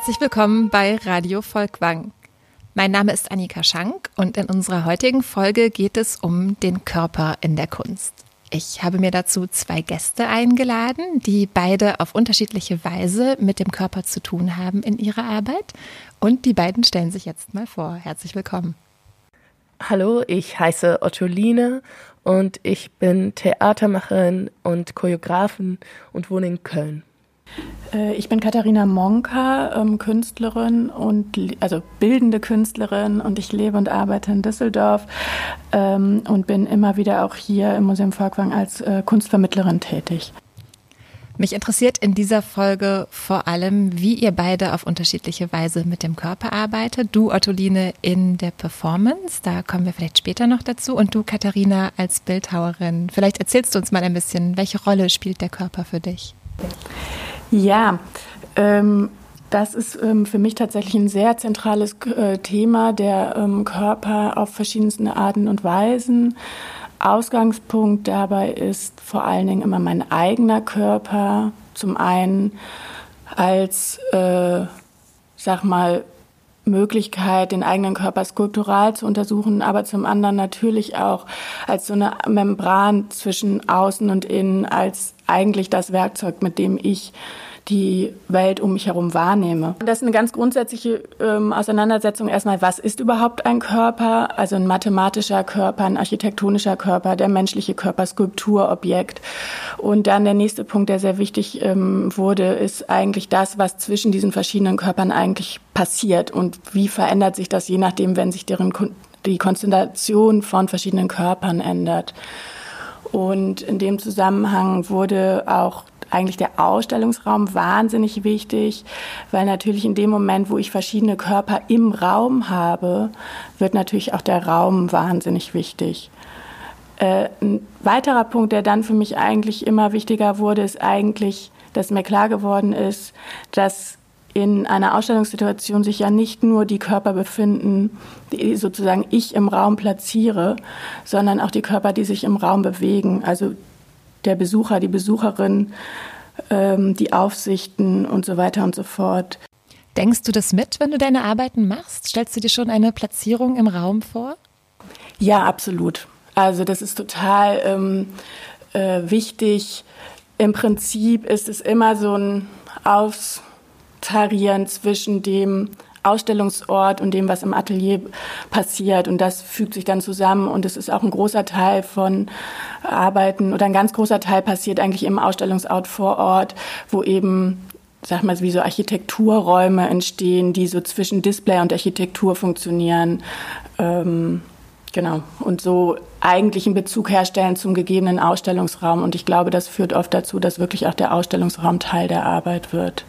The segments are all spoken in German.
Herzlich willkommen bei Radio Volkwang. Mein Name ist Annika Schank und in unserer heutigen Folge geht es um den Körper in der Kunst. Ich habe mir dazu zwei Gäste eingeladen, die beide auf unterschiedliche Weise mit dem Körper zu tun haben in ihrer Arbeit. Und die beiden stellen sich jetzt mal vor. Herzlich willkommen. Hallo, ich heiße Ottoline und ich bin Theatermacherin und Choreografin und wohne in Köln. Äh, ich bin Katharina Monka, ähm, Künstlerin und also bildende Künstlerin und ich lebe und arbeite in Düsseldorf ähm, und bin immer wieder auch hier im Museum Volkwang als äh, Kunstvermittlerin tätig. Mich interessiert in dieser Folge vor allem, wie ihr beide auf unterschiedliche Weise mit dem Körper arbeitet. Du, Ottoline, in der Performance, da kommen wir vielleicht später noch dazu. Und du, Katharina, als Bildhauerin. Vielleicht erzählst du uns mal ein bisschen, welche Rolle spielt der Körper für dich? Ja, ähm, das ist ähm, für mich tatsächlich ein sehr zentrales äh, Thema, der ähm, Körper auf verschiedensten Arten und Weisen. Ausgangspunkt dabei ist vor allen Dingen immer mein eigener Körper. Zum einen als, äh, sag mal, Möglichkeit, den eigenen Körper skulptural zu untersuchen, aber zum anderen natürlich auch als so eine Membran zwischen außen und innen, als eigentlich das Werkzeug, mit dem ich die Welt um mich herum wahrnehme. Das ist eine ganz grundsätzliche ähm, Auseinandersetzung erstmal, was ist überhaupt ein Körper? Also ein mathematischer Körper, ein architektonischer Körper, der menschliche Körper, Skulpturobjekt. Und dann der nächste Punkt, der sehr wichtig ähm, wurde, ist eigentlich das, was zwischen diesen verschiedenen Körpern eigentlich passiert und wie verändert sich das je nachdem, wenn sich deren die Konstellation von verschiedenen Körpern ändert. Und in dem Zusammenhang wurde auch eigentlich der Ausstellungsraum wahnsinnig wichtig, weil natürlich in dem Moment, wo ich verschiedene Körper im Raum habe, wird natürlich auch der Raum wahnsinnig wichtig. Äh, ein weiterer Punkt, der dann für mich eigentlich immer wichtiger wurde, ist eigentlich, dass mir klar geworden ist, dass in einer Ausstellungssituation sich ja nicht nur die Körper befinden, die sozusagen ich im Raum platziere, sondern auch die Körper, die sich im Raum bewegen. Also der Besucher, die Besucherin, ähm, die Aufsichten und so weiter und so fort. Denkst du das mit, wenn du deine Arbeiten machst? Stellst du dir schon eine Platzierung im Raum vor? Ja, absolut. Also das ist total ähm, äh, wichtig. Im Prinzip ist es immer so ein Austarieren zwischen dem Ausstellungsort und dem, was im Atelier passiert. Und das fügt sich dann zusammen. Und es ist auch ein großer Teil von Arbeiten oder ein ganz großer Teil passiert eigentlich im Ausstellungsort vor Ort, wo eben sag mal, wie so Architekturräume entstehen, die so zwischen Display und Architektur funktionieren. Ähm, genau. Und so eigentlich einen Bezug herstellen zum gegebenen Ausstellungsraum. Und ich glaube, das führt oft dazu, dass wirklich auch der Ausstellungsraum Teil der Arbeit wird.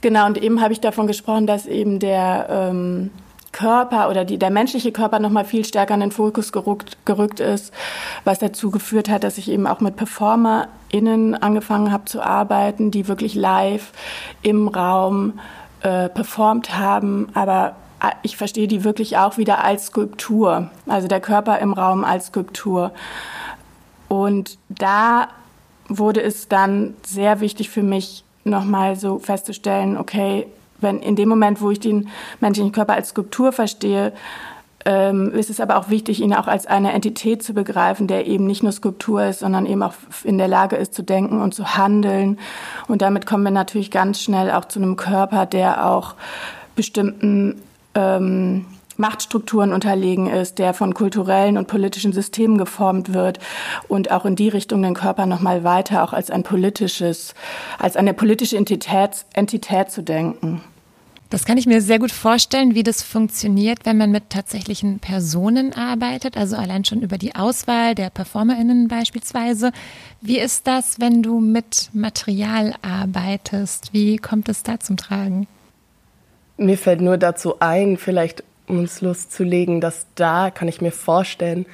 Genau, und eben habe ich davon gesprochen, dass eben der ähm, Körper oder die, der menschliche Körper nochmal viel stärker in den Fokus gerückt, gerückt ist, was dazu geführt hat, dass ich eben auch mit PerformerInnen angefangen habe zu arbeiten, die wirklich live im Raum äh, performt haben, aber äh, ich verstehe die wirklich auch wieder als Skulptur, also der Körper im Raum als Skulptur. Und da wurde es dann sehr wichtig für mich, nochmal so festzustellen, okay, wenn in dem Moment, wo ich den menschlichen Körper als Skulptur verstehe, ähm, ist es aber auch wichtig, ihn auch als eine Entität zu begreifen, der eben nicht nur Skulptur ist, sondern eben auch in der Lage ist zu denken und zu handeln. Und damit kommen wir natürlich ganz schnell auch zu einem Körper, der auch bestimmten ähm, Machtstrukturen unterlegen ist, der von kulturellen und politischen Systemen geformt wird und auch in die Richtung den Körper noch mal weiter auch als ein politisches, als eine politische Entität, Entität zu denken. Das kann ich mir sehr gut vorstellen, wie das funktioniert, wenn man mit tatsächlichen Personen arbeitet, also allein schon über die Auswahl der PerformerInnen beispielsweise. Wie ist das, wenn du mit Material arbeitest? Wie kommt es da zum Tragen? Mir fällt nur dazu ein, vielleicht um uns loszulegen, dass da kann ich mir vorstellen,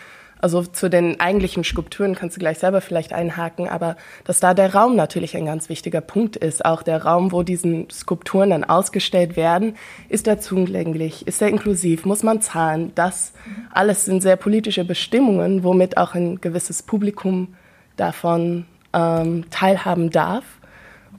also zu den eigentlichen Skulpturen kannst du gleich selber vielleicht einhaken, aber dass da der Raum natürlich ein ganz wichtiger Punkt ist. Auch der Raum, wo diesen Skulpturen dann ausgestellt werden, ist er zugänglich, ist er inklusiv, muss man zahlen. Das alles sind sehr politische Bestimmungen, womit auch ein gewisses Publikum davon ähm, teilhaben darf.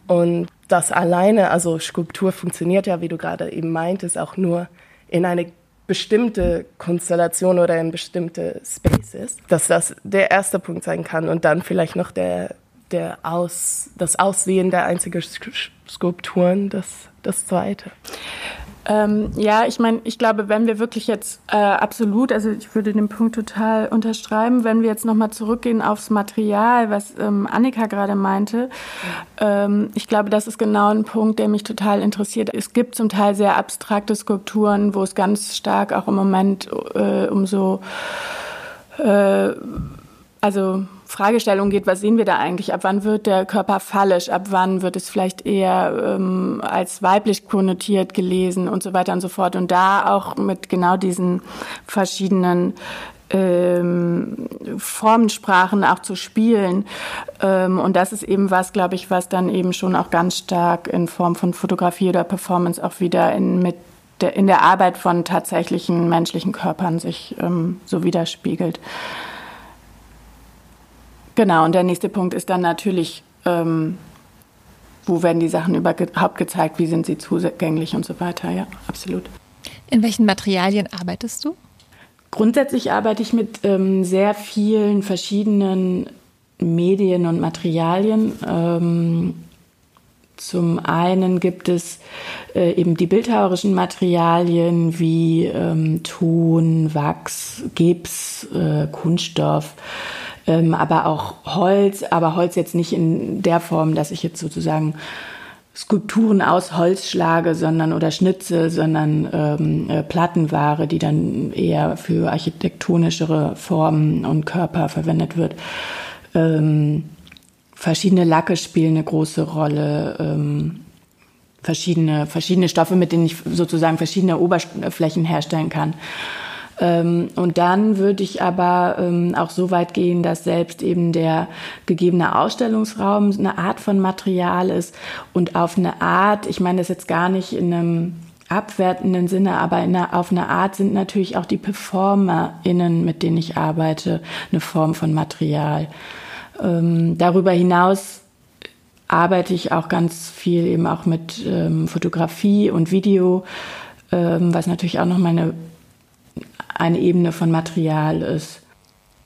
Und das alleine, also Skulptur funktioniert ja, wie du gerade eben meintest, auch nur in eine bestimmte Konstellation oder in bestimmte Spaces, dass das der erste Punkt sein kann und dann vielleicht noch der, der Aus, das Aussehen der einzigen Skulpturen das, das zweite. Ähm, ja, ich meine, ich glaube, wenn wir wirklich jetzt äh, absolut, also ich würde den Punkt total unterschreiben, wenn wir jetzt nochmal zurückgehen aufs Material, was ähm, Annika gerade meinte, ähm, ich glaube, das ist genau ein Punkt, der mich total interessiert. Es gibt zum Teil sehr abstrakte Skulpturen, wo es ganz stark auch im Moment äh, um so äh, also Fragestellung geht, was sehen wir da eigentlich? Ab wann wird der Körper fallisch? Ab wann wird es vielleicht eher ähm, als weiblich konnotiert gelesen und so weiter und so fort? Und da auch mit genau diesen verschiedenen ähm, Formensprachen auch zu spielen. Ähm, und das ist eben was, glaube ich, was dann eben schon auch ganz stark in Form von Fotografie oder Performance auch wieder in, mit der, in der Arbeit von tatsächlichen menschlichen Körpern sich ähm, so widerspiegelt. Genau, und der nächste Punkt ist dann natürlich, ähm, wo werden die Sachen überhaupt gezeigt, wie sind sie zugänglich und so weiter. Ja, absolut. In welchen Materialien arbeitest du? Grundsätzlich arbeite ich mit ähm, sehr vielen verschiedenen Medien und Materialien. Ähm, zum einen gibt es äh, eben die bildhauerischen Materialien wie ähm, Ton, Wachs, Gips, äh, Kunststoff ähm, aber auch Holz, aber Holz jetzt nicht in der Form, dass ich jetzt sozusagen Skulpturen aus Holz schlage, sondern oder schnitze, sondern ähm, äh, Plattenware, die dann eher für architektonischere Formen und Körper verwendet wird. Ähm, verschiedene Lacke spielen eine große Rolle. Ähm, verschiedene, verschiedene Stoffe, mit denen ich sozusagen verschiedene Oberflächen herstellen kann. Ähm, und dann würde ich aber ähm, auch so weit gehen, dass selbst eben der gegebene Ausstellungsraum eine Art von Material ist und auf eine Art, ich meine das jetzt gar nicht in einem abwertenden Sinne, aber einer, auf eine Art sind natürlich auch die PerformerInnen, mit denen ich arbeite, eine Form von Material. Ähm, darüber hinaus arbeite ich auch ganz viel eben auch mit ähm, Fotografie und Video, ähm, was natürlich auch noch meine eine Ebene von Material ist.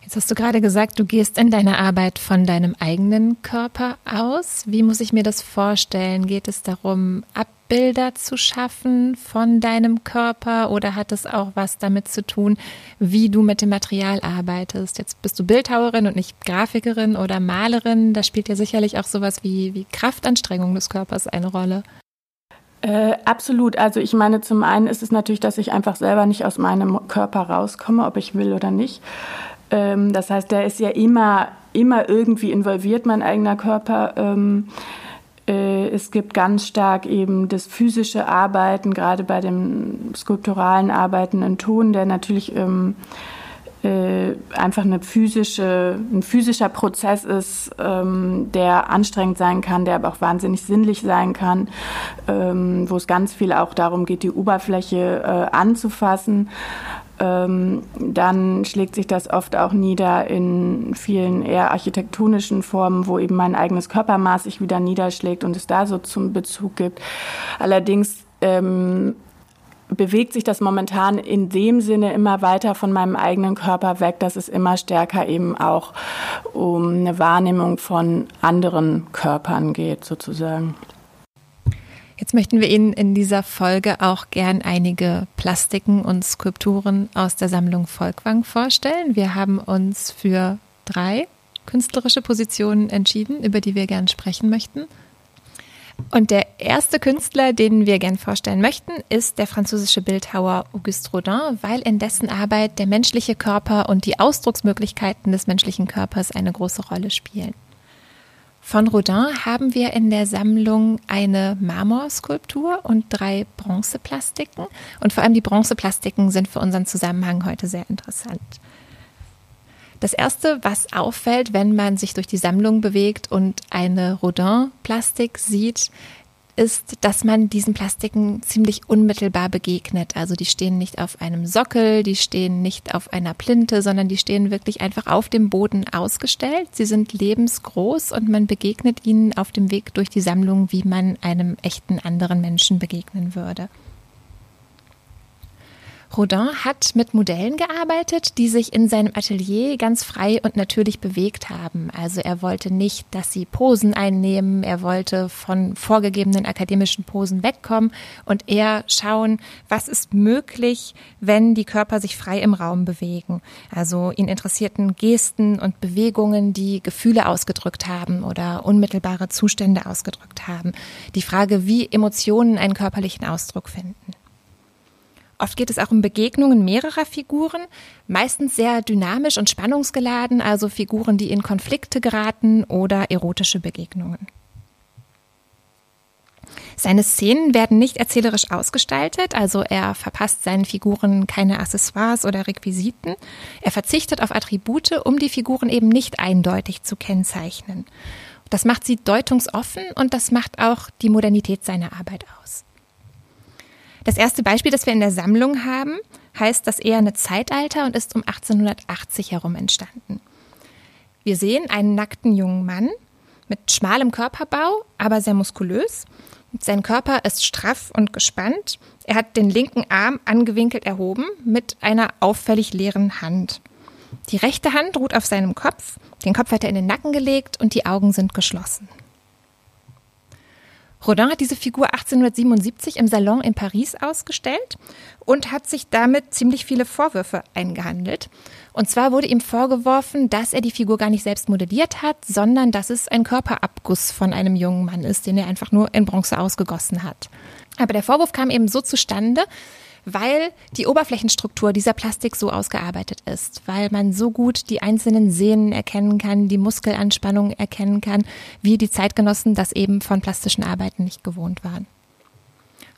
Jetzt hast du gerade gesagt, du gehst in deiner Arbeit von deinem eigenen Körper aus. Wie muss ich mir das vorstellen? Geht es darum, Abbilder zu schaffen von deinem Körper oder hat es auch was damit zu tun, wie du mit dem Material arbeitest? Jetzt bist du Bildhauerin und nicht Grafikerin oder Malerin. Da spielt ja sicherlich auch sowas wie, wie Kraftanstrengung des Körpers eine Rolle. Äh, absolut. Also ich meine, zum einen ist es natürlich, dass ich einfach selber nicht aus meinem Körper rauskomme, ob ich will oder nicht. Ähm, das heißt, der ist ja immer, immer irgendwie involviert, mein eigener Körper. Ähm, äh, es gibt ganz stark eben das physische Arbeiten, gerade bei dem skulpturalen Arbeiten in Ton, der natürlich ähm, äh, einfach eine physische, ein physischer Prozess ist, ähm, der anstrengend sein kann, der aber auch wahnsinnig sinnlich sein kann, ähm, wo es ganz viel auch darum geht, die Oberfläche äh, anzufassen. Ähm, dann schlägt sich das oft auch nieder in vielen eher architektonischen Formen, wo eben mein eigenes Körpermaß sich wieder niederschlägt und es da so zum Bezug gibt. Allerdings ähm, bewegt sich das momentan in dem Sinne immer weiter von meinem eigenen Körper weg, dass es immer stärker eben auch um eine Wahrnehmung von anderen Körpern geht, sozusagen. Jetzt möchten wir Ihnen in dieser Folge auch gern einige Plastiken und Skulpturen aus der Sammlung Volkwang vorstellen. Wir haben uns für drei künstlerische Positionen entschieden, über die wir gern sprechen möchten. Und der erste Künstler, den wir gern vorstellen möchten, ist der französische Bildhauer Auguste Rodin, weil in dessen Arbeit der menschliche Körper und die Ausdrucksmöglichkeiten des menschlichen Körpers eine große Rolle spielen. Von Rodin haben wir in der Sammlung eine Marmorskulptur und drei Bronzeplastiken. Und vor allem die Bronzeplastiken sind für unseren Zusammenhang heute sehr interessant. Das erste, was auffällt, wenn man sich durch die Sammlung bewegt und eine Rodin-Plastik sieht, ist, dass man diesen Plastiken ziemlich unmittelbar begegnet. Also die stehen nicht auf einem Sockel, die stehen nicht auf einer Plinte, sondern die stehen wirklich einfach auf dem Boden ausgestellt. Sie sind lebensgroß und man begegnet ihnen auf dem Weg durch die Sammlung, wie man einem echten anderen Menschen begegnen würde. Rodin hat mit Modellen gearbeitet, die sich in seinem Atelier ganz frei und natürlich bewegt haben. Also er wollte nicht, dass sie Posen einnehmen, er wollte von vorgegebenen akademischen Posen wegkommen und eher schauen, was ist möglich, wenn die Körper sich frei im Raum bewegen. Also ihn interessierten Gesten und Bewegungen, die Gefühle ausgedrückt haben oder unmittelbare Zustände ausgedrückt haben. Die Frage, wie Emotionen einen körperlichen Ausdruck finden. Oft geht es auch um Begegnungen mehrerer Figuren, meistens sehr dynamisch und spannungsgeladen, also Figuren, die in Konflikte geraten oder erotische Begegnungen. Seine Szenen werden nicht erzählerisch ausgestaltet, also er verpasst seinen Figuren keine Accessoires oder Requisiten. Er verzichtet auf Attribute, um die Figuren eben nicht eindeutig zu kennzeichnen. Das macht sie deutungsoffen und das macht auch die Modernität seiner Arbeit aus. Das erste Beispiel, das wir in der Sammlung haben, heißt das Eherne Zeitalter und ist um 1880 herum entstanden. Wir sehen einen nackten jungen Mann mit schmalem Körperbau, aber sehr muskulös. Sein Körper ist straff und gespannt. Er hat den linken Arm angewinkelt erhoben mit einer auffällig leeren Hand. Die rechte Hand ruht auf seinem Kopf, den Kopf hat er in den Nacken gelegt und die Augen sind geschlossen. Rodin hat diese Figur 1877 im Salon in Paris ausgestellt und hat sich damit ziemlich viele Vorwürfe eingehandelt. Und zwar wurde ihm vorgeworfen, dass er die Figur gar nicht selbst modelliert hat, sondern dass es ein Körperabguss von einem jungen Mann ist, den er einfach nur in Bronze ausgegossen hat. Aber der Vorwurf kam eben so zustande, weil die Oberflächenstruktur dieser Plastik so ausgearbeitet ist, weil man so gut die einzelnen Sehnen erkennen kann, die Muskelanspannung erkennen kann, wie die Zeitgenossen das eben von plastischen Arbeiten nicht gewohnt waren.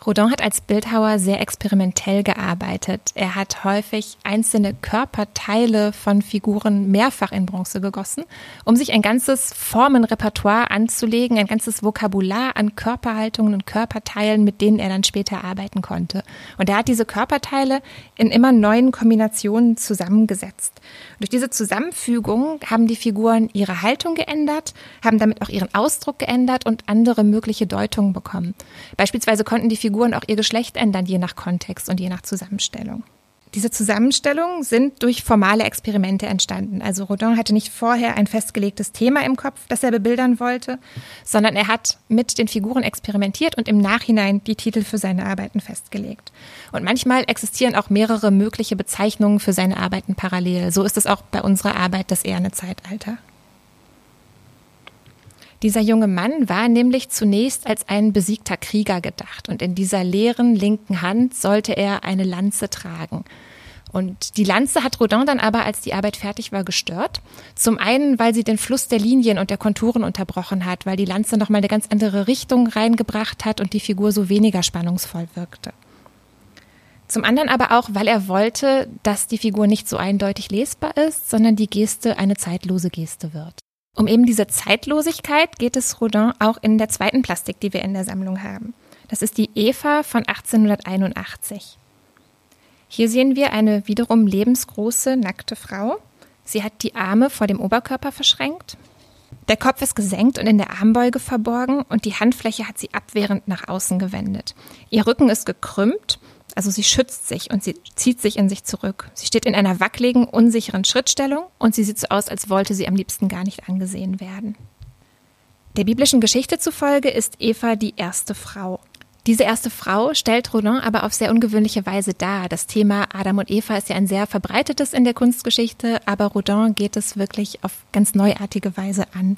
Rodin hat als Bildhauer sehr experimentell gearbeitet. Er hat häufig einzelne Körperteile von Figuren mehrfach in Bronze gegossen, um sich ein ganzes Formenrepertoire anzulegen, ein ganzes Vokabular an Körperhaltungen und Körperteilen, mit denen er dann später arbeiten konnte. Und er hat diese Körperteile in immer neuen Kombinationen zusammengesetzt. Durch diese Zusammenfügung haben die Figuren ihre Haltung geändert, haben damit auch ihren Ausdruck geändert und andere mögliche Deutungen bekommen. Beispielsweise konnten die Figuren auch ihr Geschlecht ändern, je nach Kontext und je nach Zusammenstellung. Diese Zusammenstellungen sind durch formale Experimente entstanden. Also Rodin hatte nicht vorher ein festgelegtes Thema im Kopf, das er bebildern wollte, sondern er hat mit den Figuren experimentiert und im Nachhinein die Titel für seine Arbeiten festgelegt. Und manchmal existieren auch mehrere mögliche Bezeichnungen für seine Arbeiten parallel. So ist es auch bei unserer Arbeit das Eherne Zeitalter. Dieser junge Mann war nämlich zunächst als ein besiegter Krieger gedacht und in dieser leeren linken Hand sollte er eine Lanze tragen. Und die Lanze hat Rodin dann aber, als die Arbeit fertig war, gestört. Zum einen, weil sie den Fluss der Linien und der Konturen unterbrochen hat, weil die Lanze nochmal eine ganz andere Richtung reingebracht hat und die Figur so weniger spannungsvoll wirkte. Zum anderen aber auch, weil er wollte, dass die Figur nicht so eindeutig lesbar ist, sondern die Geste eine zeitlose Geste wird. Um eben diese Zeitlosigkeit geht es Rodin auch in der zweiten Plastik, die wir in der Sammlung haben. Das ist die Eva von 1881. Hier sehen wir eine wiederum lebensgroße, nackte Frau. Sie hat die Arme vor dem Oberkörper verschränkt. Der Kopf ist gesenkt und in der Armbeuge verborgen und die Handfläche hat sie abwehrend nach außen gewendet. Ihr Rücken ist gekrümmt also sie schützt sich und sie zieht sich in sich zurück. Sie steht in einer wackeligen, unsicheren Schrittstellung und sie sieht so aus, als wollte sie am liebsten gar nicht angesehen werden. Der biblischen Geschichte zufolge ist Eva die erste Frau. Diese erste Frau stellt Rodin aber auf sehr ungewöhnliche Weise dar. Das Thema Adam und Eva ist ja ein sehr verbreitetes in der Kunstgeschichte, aber Rodin geht es wirklich auf ganz neuartige Weise an.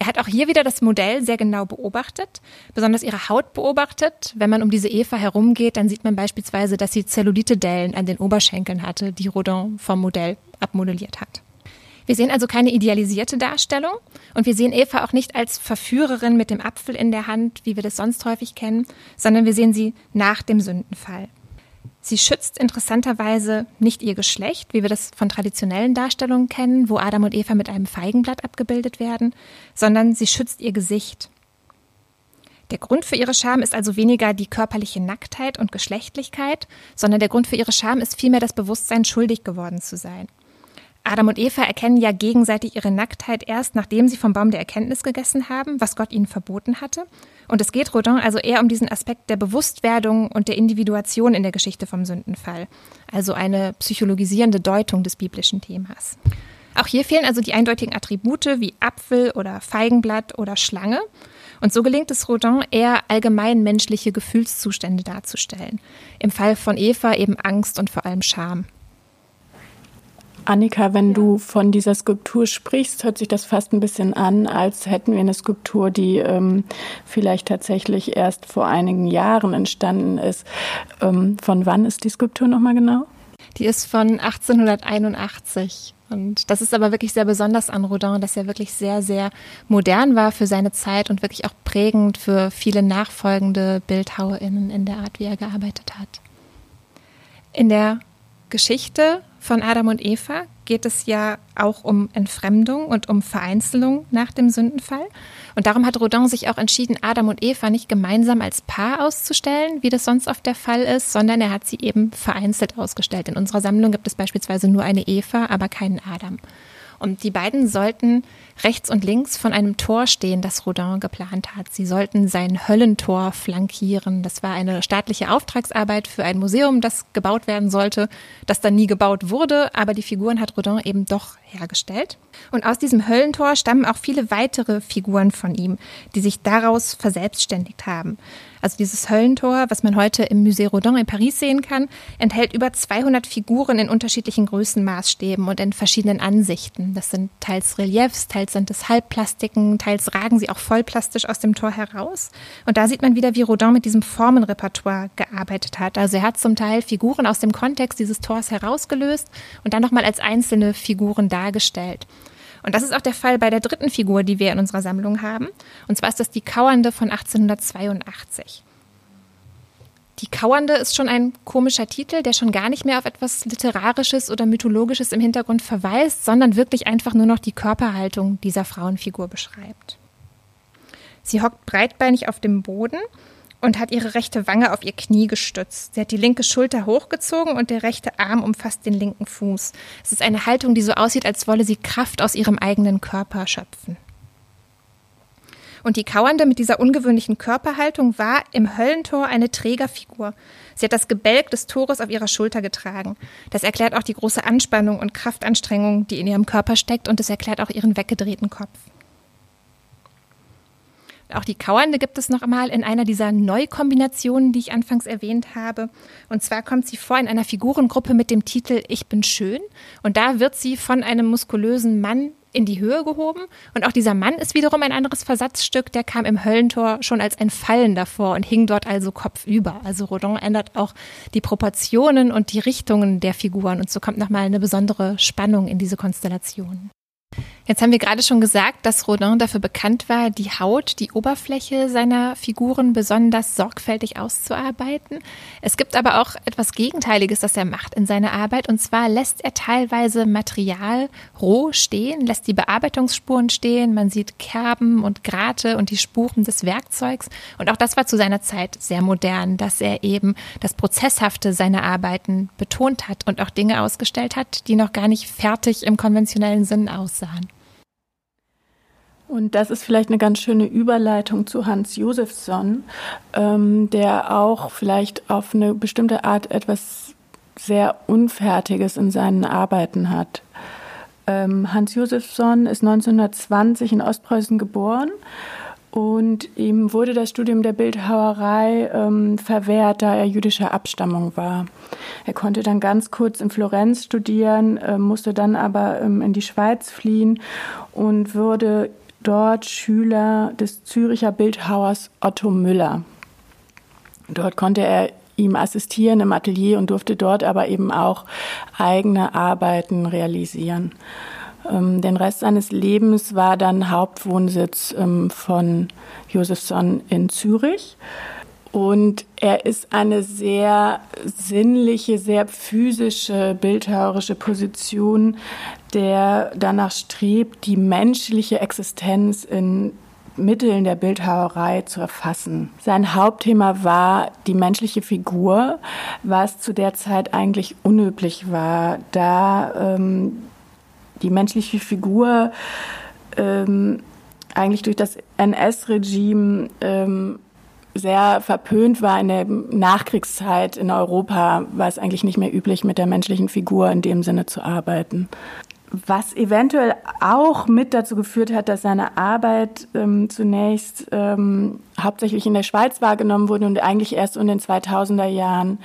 Er hat auch hier wieder das Modell sehr genau beobachtet, besonders ihre Haut beobachtet. Wenn man um diese Eva herumgeht, dann sieht man beispielsweise, dass sie Zellulite-Dellen an den Oberschenkeln hatte, die Rodin vom Modell abmodelliert hat. Wir sehen also keine idealisierte Darstellung und wir sehen Eva auch nicht als Verführerin mit dem Apfel in der Hand, wie wir das sonst häufig kennen, sondern wir sehen sie nach dem Sündenfall. Sie schützt interessanterweise nicht ihr Geschlecht, wie wir das von traditionellen Darstellungen kennen, wo Adam und Eva mit einem Feigenblatt abgebildet werden, sondern sie schützt ihr Gesicht. Der Grund für ihre Scham ist also weniger die körperliche Nacktheit und Geschlechtlichkeit, sondern der Grund für ihre Scham ist vielmehr das Bewusstsein, schuldig geworden zu sein. Adam und Eva erkennen ja gegenseitig ihre Nacktheit erst, nachdem sie vom Baum der Erkenntnis gegessen haben, was Gott ihnen verboten hatte. Und es geht Rodin also eher um diesen Aspekt der Bewusstwerdung und der Individuation in der Geschichte vom Sündenfall, also eine psychologisierende Deutung des biblischen Themas. Auch hier fehlen also die eindeutigen Attribute wie Apfel oder Feigenblatt oder Schlange. Und so gelingt es Rodin eher allgemein menschliche Gefühlszustände darzustellen. Im Fall von Eva eben Angst und vor allem Scham. Annika, wenn du von dieser Skulptur sprichst, hört sich das fast ein bisschen an, als hätten wir eine Skulptur, die ähm, vielleicht tatsächlich erst vor einigen Jahren entstanden ist. Ähm, von wann ist die Skulptur nochmal genau? Die ist von 1881. Und das ist aber wirklich sehr besonders an Rodin, dass er wirklich sehr, sehr modern war für seine Zeit und wirklich auch prägend für viele nachfolgende BildhauerInnen in der Art, wie er gearbeitet hat. In der Geschichte von Adam und Eva geht es ja auch um Entfremdung und um Vereinzelung nach dem Sündenfall. Und darum hat Rodin sich auch entschieden, Adam und Eva nicht gemeinsam als Paar auszustellen, wie das sonst oft der Fall ist, sondern er hat sie eben vereinzelt ausgestellt. In unserer Sammlung gibt es beispielsweise nur eine Eva, aber keinen Adam. Und die beiden sollten rechts und links von einem Tor stehen, das Rodin geplant hat. Sie sollten sein Höllentor flankieren. Das war eine staatliche Auftragsarbeit für ein Museum, das gebaut werden sollte, das dann nie gebaut wurde, aber die Figuren hat Rodin eben doch hergestellt. Und aus diesem Höllentor stammen auch viele weitere Figuren von ihm, die sich daraus verselbstständigt haben. Also dieses Höllentor, was man heute im Musée Rodin in Paris sehen kann, enthält über 200 Figuren in unterschiedlichen Größenmaßstäben und in verschiedenen Ansichten. Das sind teils Reliefs, teils sind es Halbplastiken, teils ragen sie auch vollplastisch aus dem Tor heraus. Und da sieht man wieder, wie Rodin mit diesem Formenrepertoire gearbeitet hat. Also er hat zum Teil Figuren aus dem Kontext dieses Tors herausgelöst und dann nochmal als einzelne Figuren dargestellt. Und das ist auch der Fall bei der dritten Figur, die wir in unserer Sammlung haben. Und zwar ist das die Kauernde von 1882. Die Kauernde ist schon ein komischer Titel, der schon gar nicht mehr auf etwas Literarisches oder Mythologisches im Hintergrund verweist, sondern wirklich einfach nur noch die Körperhaltung dieser Frauenfigur beschreibt. Sie hockt breitbeinig auf dem Boden und hat ihre rechte Wange auf ihr Knie gestützt. Sie hat die linke Schulter hochgezogen und der rechte Arm umfasst den linken Fuß. Es ist eine Haltung, die so aussieht, als wolle sie Kraft aus ihrem eigenen Körper schöpfen. Und die Kauernde mit dieser ungewöhnlichen Körperhaltung war im Höllentor eine Trägerfigur. Sie hat das Gebälk des Tores auf ihrer Schulter getragen. Das erklärt auch die große Anspannung und Kraftanstrengung, die in ihrem Körper steckt, und es erklärt auch ihren weggedrehten Kopf. Auch die Kauernde gibt es noch einmal in einer dieser Neukombinationen, die ich anfangs erwähnt habe. Und zwar kommt sie vor in einer Figurengruppe mit dem Titel Ich bin schön. Und da wird sie von einem muskulösen Mann in die Höhe gehoben. Und auch dieser Mann ist wiederum ein anderes Versatzstück. Der kam im Höllentor schon als ein Fallen davor und hing dort also kopfüber. Also Rodin ändert auch die Proportionen und die Richtungen der Figuren. Und so kommt nochmal eine besondere Spannung in diese Konstellation. Jetzt haben wir gerade schon gesagt, dass Rodin dafür bekannt war, die Haut, die Oberfläche seiner Figuren besonders sorgfältig auszuarbeiten. Es gibt aber auch etwas Gegenteiliges, das er macht in seiner Arbeit. Und zwar lässt er teilweise Material roh stehen, lässt die Bearbeitungsspuren stehen. Man sieht Kerben und Grate und die Spuren des Werkzeugs. Und auch das war zu seiner Zeit sehr modern, dass er eben das Prozesshafte seiner Arbeiten betont hat und auch Dinge ausgestellt hat, die noch gar nicht fertig im konventionellen Sinn aussahen. Und das ist vielleicht eine ganz schöne Überleitung zu Hans Josefsson, ähm, der auch vielleicht auf eine bestimmte Art etwas sehr Unfertiges in seinen Arbeiten hat. Ähm, Hans Josefsson ist 1920 in Ostpreußen geboren und ihm wurde das Studium der Bildhauerei ähm, verwehrt, da er jüdischer Abstammung war. Er konnte dann ganz kurz in Florenz studieren, äh, musste dann aber ähm, in die Schweiz fliehen und wurde dort Schüler des Züricher Bildhauers Otto Müller. Dort konnte er ihm assistieren im Atelier und durfte dort aber eben auch eigene Arbeiten realisieren. Ähm, den Rest seines Lebens war dann Hauptwohnsitz ähm, von Josefsson in Zürich. Und er ist eine sehr sinnliche, sehr physische, bildhauerische Position, der danach strebt, die menschliche Existenz in Mitteln der Bildhauerei zu erfassen. Sein Hauptthema war die menschliche Figur, was zu der Zeit eigentlich unüblich war, da ähm, die menschliche Figur ähm, eigentlich durch das NS-Regime ähm, sehr verpönt war in der Nachkriegszeit in Europa, war es eigentlich nicht mehr üblich, mit der menschlichen Figur in dem Sinne zu arbeiten. Was eventuell auch mit dazu geführt hat, dass seine Arbeit ähm, zunächst ähm, hauptsächlich in der Schweiz wahrgenommen wurde und eigentlich erst in den 2000er Jahren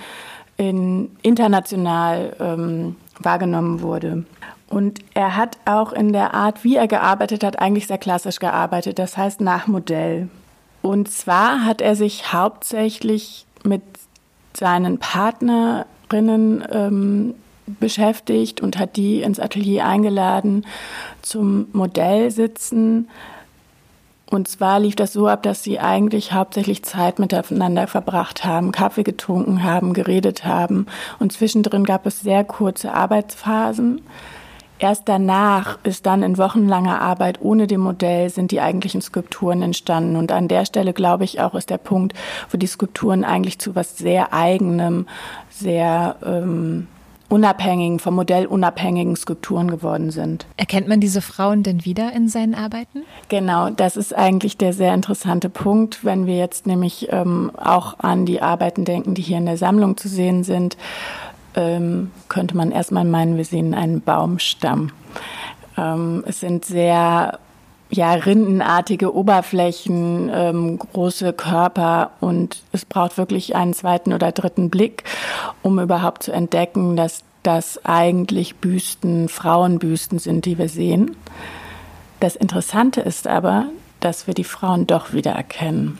in, international ähm, wahrgenommen wurde. Und er hat auch in der Art, wie er gearbeitet hat, eigentlich sehr klassisch gearbeitet, das heißt nach Modell. Und zwar hat er sich hauptsächlich mit seinen Partnerinnen ähm, beschäftigt und hat die ins Atelier eingeladen zum Modellsitzen. Und zwar lief das so ab, dass sie eigentlich hauptsächlich Zeit miteinander verbracht haben, Kaffee getrunken haben, geredet haben. Und zwischendrin gab es sehr kurze Arbeitsphasen. Erst danach ist dann in wochenlanger Arbeit ohne dem Modell sind die eigentlichen Skulpturen entstanden. Und an der Stelle, glaube ich, auch ist der Punkt, wo die Skulpturen eigentlich zu was sehr eigenem, sehr ähm, unabhängigen, vom Modell unabhängigen Skulpturen geworden sind. Erkennt man diese Frauen denn wieder in seinen Arbeiten? Genau, das ist eigentlich der sehr interessante Punkt, wenn wir jetzt nämlich ähm, auch an die Arbeiten denken, die hier in der Sammlung zu sehen sind ähm, könnte man erstmal meinen, wir sehen einen Baumstamm. Ähm, es sind sehr ja, rindenartige Oberflächen, ähm, große Körper und es braucht wirklich einen zweiten oder dritten Blick, um überhaupt zu entdecken, dass das eigentlich Büsten, Frauenbüsten sind, die wir sehen. Das Interessante ist aber, dass wir die Frauen doch wieder erkennen.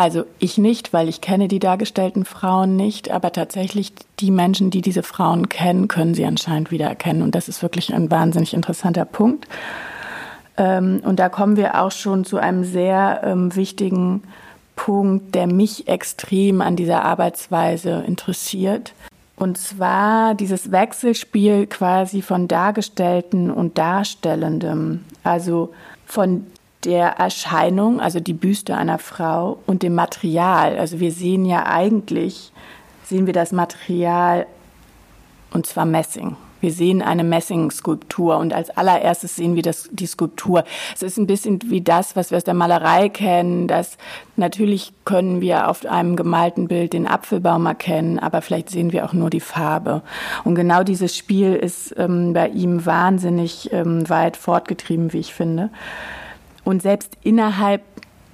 Also ich nicht, weil ich kenne die dargestellten Frauen nicht, aber tatsächlich die Menschen, die diese Frauen kennen, können sie anscheinend wiedererkennen. Und das ist wirklich ein wahnsinnig interessanter Punkt. Ähm, und da kommen wir auch schon zu einem sehr ähm, wichtigen Punkt, der mich extrem an dieser Arbeitsweise interessiert. Und zwar dieses Wechselspiel quasi von Dargestellten und Darstellendem. Also von der Erscheinung, also die Büste einer Frau und dem Material. Also wir sehen ja eigentlich, sehen wir das Material und zwar Messing. Wir sehen eine Messingskulptur und als allererstes sehen wir das, die Skulptur. Es ist ein bisschen wie das, was wir aus der Malerei kennen. dass natürlich können wir auf einem gemalten Bild den Apfelbaum erkennen, aber vielleicht sehen wir auch nur die Farbe. Und genau dieses Spiel ist ähm, bei ihm wahnsinnig ähm, weit fortgetrieben, wie ich finde. Und selbst innerhalb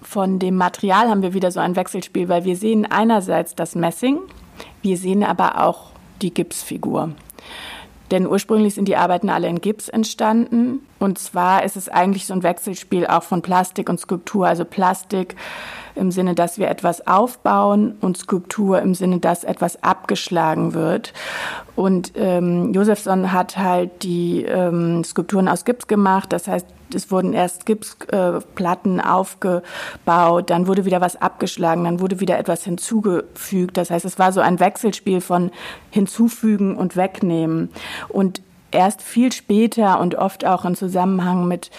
von dem Material haben wir wieder so ein Wechselspiel, weil wir sehen einerseits das Messing, wir sehen aber auch die Gipsfigur. Denn ursprünglich sind die Arbeiten alle in Gips entstanden. Und zwar ist es eigentlich so ein Wechselspiel auch von Plastik und Skulptur. Also Plastik im Sinne, dass wir etwas aufbauen und Skulptur im Sinne, dass etwas abgeschlagen wird. Und ähm, Josephson hat halt die ähm, Skulpturen aus Gips gemacht. Das heißt, es wurden erst Gipsplatten äh, aufgebaut, dann wurde wieder was abgeschlagen, dann wurde wieder etwas hinzugefügt. Das heißt, es war so ein Wechselspiel von hinzufügen und wegnehmen. Und erst viel später und oft auch im Zusammenhang mit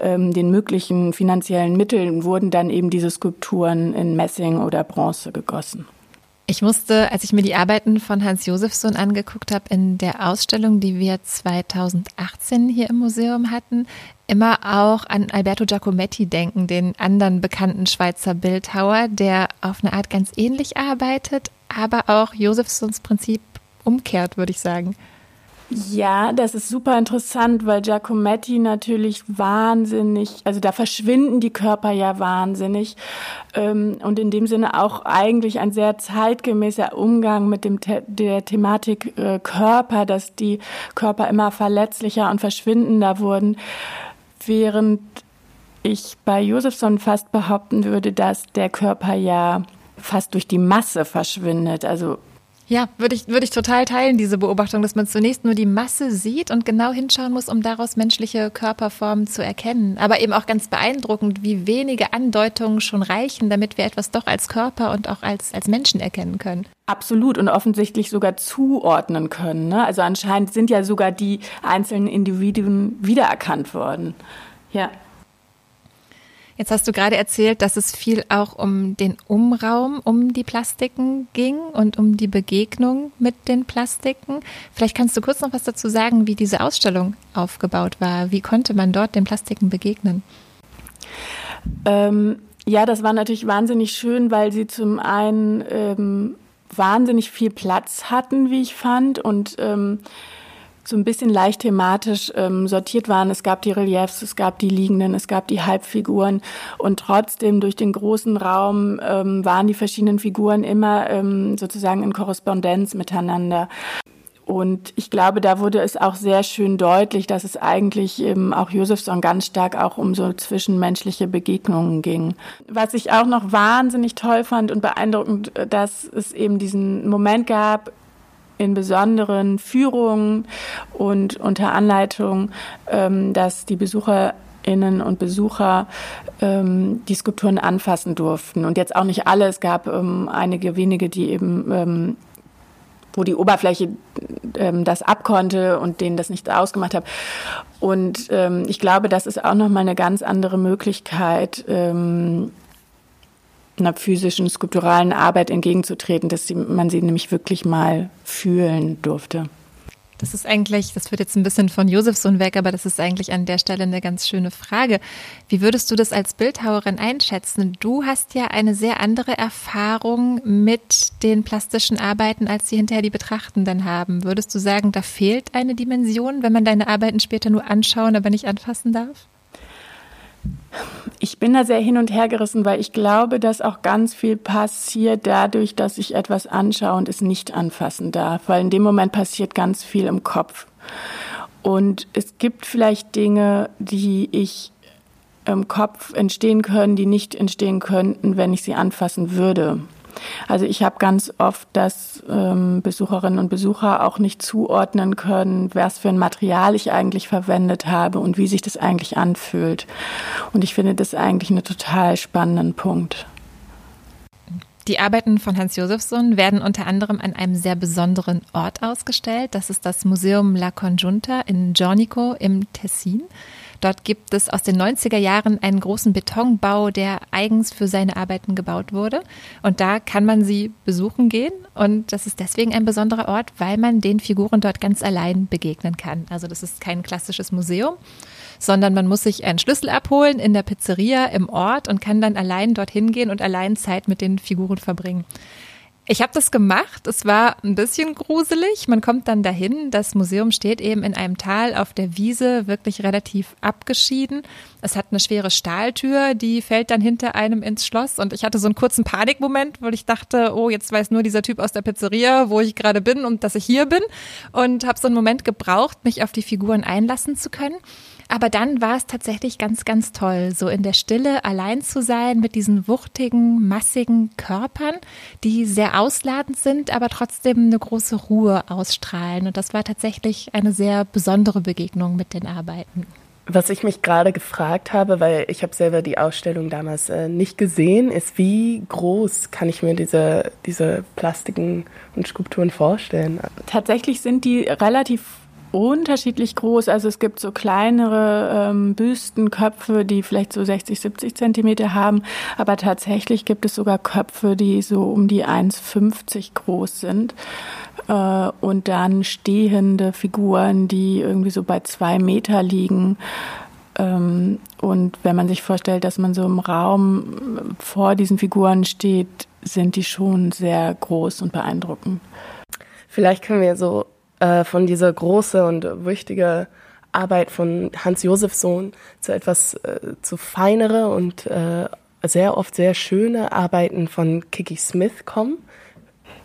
ähm, den möglichen finanziellen Mitteln wurden dann eben diese Skulpturen in Messing oder Bronze gegossen. Ich musste, als ich mir die Arbeiten von Hans Josefsson angeguckt habe, in der Ausstellung, die wir 2018 hier im Museum hatten, immer auch an Alberto Giacometti denken, den anderen bekannten Schweizer Bildhauer, der auf eine Art ganz ähnlich arbeitet, aber auch Josefssons Prinzip umkehrt, würde ich sagen. Ja, das ist super interessant, weil Giacometti natürlich wahnsinnig, also da verschwinden die Körper ja wahnsinnig ähm, und in dem Sinne auch eigentlich ein sehr zeitgemäßer Umgang mit dem der Thematik äh, Körper, dass die Körper immer verletzlicher und verschwindender wurden, während ich bei Josephson fast behaupten würde, dass der Körper ja fast durch die Masse verschwindet. Also ja, würde ich, würde ich total teilen, diese Beobachtung, dass man zunächst nur die Masse sieht und genau hinschauen muss, um daraus menschliche Körperformen zu erkennen. Aber eben auch ganz beeindruckend, wie wenige Andeutungen schon reichen, damit wir etwas doch als Körper und auch als, als Menschen erkennen können. Absolut und offensichtlich sogar zuordnen können. Ne? Also anscheinend sind ja sogar die einzelnen Individuen wiedererkannt worden. Ja. Jetzt hast du gerade erzählt, dass es viel auch um den Umraum, um die Plastiken ging und um die Begegnung mit den Plastiken. Vielleicht kannst du kurz noch was dazu sagen, wie diese Ausstellung aufgebaut war. Wie konnte man dort den Plastiken begegnen? Ähm, ja, das war natürlich wahnsinnig schön, weil sie zum einen ähm, wahnsinnig viel Platz hatten, wie ich fand, und ähm, so ein bisschen leicht thematisch ähm, sortiert waren. Es gab die Reliefs, es gab die Liegenden, es gab die Halbfiguren und trotzdem durch den großen Raum ähm, waren die verschiedenen Figuren immer ähm, sozusagen in Korrespondenz miteinander. Und ich glaube, da wurde es auch sehr schön deutlich, dass es eigentlich eben auch Josefsson ganz stark auch um so zwischenmenschliche Begegnungen ging. Was ich auch noch wahnsinnig toll fand und beeindruckend, dass es eben diesen Moment gab, in besonderen Führungen und unter Anleitung, ähm, dass die Besucherinnen und Besucher ähm, die Skulpturen anfassen durften. Und jetzt auch nicht alle, es gab ähm, einige wenige, die eben ähm, wo die Oberfläche ähm, das abkonnte und denen das nicht ausgemacht hat. Und ähm, ich glaube, das ist auch nochmal eine ganz andere Möglichkeit, ähm, einer physischen, skulpturalen Arbeit entgegenzutreten, dass sie, man sie nämlich wirklich mal fühlen durfte. Das ist eigentlich, das wird jetzt ein bisschen von Josefsohn weg, aber das ist eigentlich an der Stelle eine ganz schöne Frage. Wie würdest du das als Bildhauerin einschätzen? Du hast ja eine sehr andere Erfahrung mit den plastischen Arbeiten, als sie hinterher die Betrachtenden haben. Würdest du sagen, da fehlt eine Dimension, wenn man deine Arbeiten später nur anschauen, aber nicht anfassen darf? Ich bin da sehr hin und her gerissen, weil ich glaube, dass auch ganz viel passiert dadurch, dass ich etwas anschaue und es nicht anfassen darf, weil in dem Moment passiert ganz viel im Kopf. Und es gibt vielleicht Dinge, die ich im Kopf entstehen können, die nicht entstehen könnten, wenn ich sie anfassen würde. Also ich habe ganz oft, dass ähm, Besucherinnen und Besucher auch nicht zuordnen können, was für ein Material ich eigentlich verwendet habe und wie sich das eigentlich anfühlt. Und ich finde das eigentlich einen total spannenden Punkt. Die Arbeiten von Hans Josefsson werden unter anderem an einem sehr besonderen Ort ausgestellt. Das ist das Museum La Conjunta in Giornico im Tessin. Dort gibt es aus den 90er Jahren einen großen Betonbau, der eigens für seine Arbeiten gebaut wurde. Und da kann man sie besuchen gehen. Und das ist deswegen ein besonderer Ort, weil man den Figuren dort ganz allein begegnen kann. Also das ist kein klassisches Museum, sondern man muss sich einen Schlüssel abholen in der Pizzeria im Ort und kann dann allein dorthin gehen und allein Zeit mit den Figuren verbringen. Ich habe das gemacht. Es war ein bisschen gruselig. Man kommt dann dahin. Das Museum steht eben in einem Tal auf der Wiese, wirklich relativ abgeschieden. Es hat eine schwere Stahltür, die fällt dann hinter einem ins Schloss. Und ich hatte so einen kurzen Panikmoment, weil ich dachte, oh, jetzt weiß nur dieser Typ aus der Pizzeria, wo ich gerade bin und dass ich hier bin. Und habe so einen Moment gebraucht, mich auf die Figuren einlassen zu können. Aber dann war es tatsächlich ganz, ganz toll, so in der Stille allein zu sein mit diesen wuchtigen, massigen Körpern, die sehr ausladend sind, aber trotzdem eine große Ruhe ausstrahlen. Und das war tatsächlich eine sehr besondere Begegnung mit den Arbeiten. Was ich mich gerade gefragt habe, weil ich habe selber die Ausstellung damals äh, nicht gesehen, ist, wie groß kann ich mir diese, diese Plastiken und Skulpturen vorstellen? Tatsächlich sind die relativ unterschiedlich groß. Also es gibt so kleinere ähm, Büstenköpfe, die vielleicht so 60, 70 Zentimeter haben. Aber tatsächlich gibt es sogar Köpfe, die so um die 1,50 groß sind. Äh, und dann stehende Figuren, die irgendwie so bei zwei Meter liegen. Ähm, und wenn man sich vorstellt, dass man so im Raum vor diesen Figuren steht, sind die schon sehr groß und beeindruckend. Vielleicht können wir so äh, von dieser große und wichtige Arbeit von Hans Josefsohn zu etwas äh, zu feinere und äh, sehr oft sehr schöne Arbeiten von Kiki Smith kommen.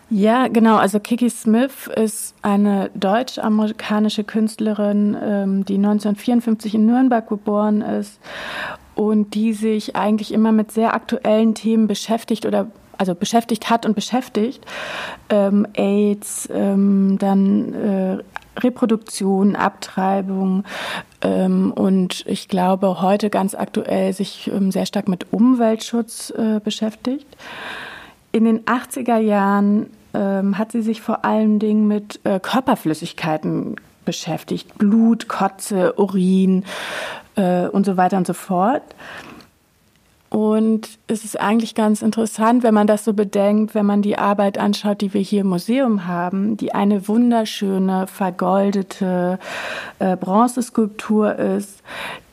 Ja, genau. Also Kiki Smith ist eine deutsch-amerikanische Künstlerin, ähm, die 1954 in Nürnberg geboren ist und die sich eigentlich immer mit sehr aktuellen Themen beschäftigt oder also beschäftigt hat und beschäftigt. Ähm, AIDS, ähm, dann äh, Reproduktion, Abtreibung ähm, und ich glaube heute ganz aktuell sich ähm, sehr stark mit Umweltschutz äh, beschäftigt. In den 80er Jahren ähm, hat sie sich vor allen Dingen mit äh, Körperflüssigkeiten beschäftigt. Blut, Kotze, Urin äh, und so weiter und so fort. Und es ist eigentlich ganz interessant, wenn man das so bedenkt, wenn man die Arbeit anschaut, die wir hier im Museum haben, die eine wunderschöne, vergoldete äh, Bronzeskulptur ist,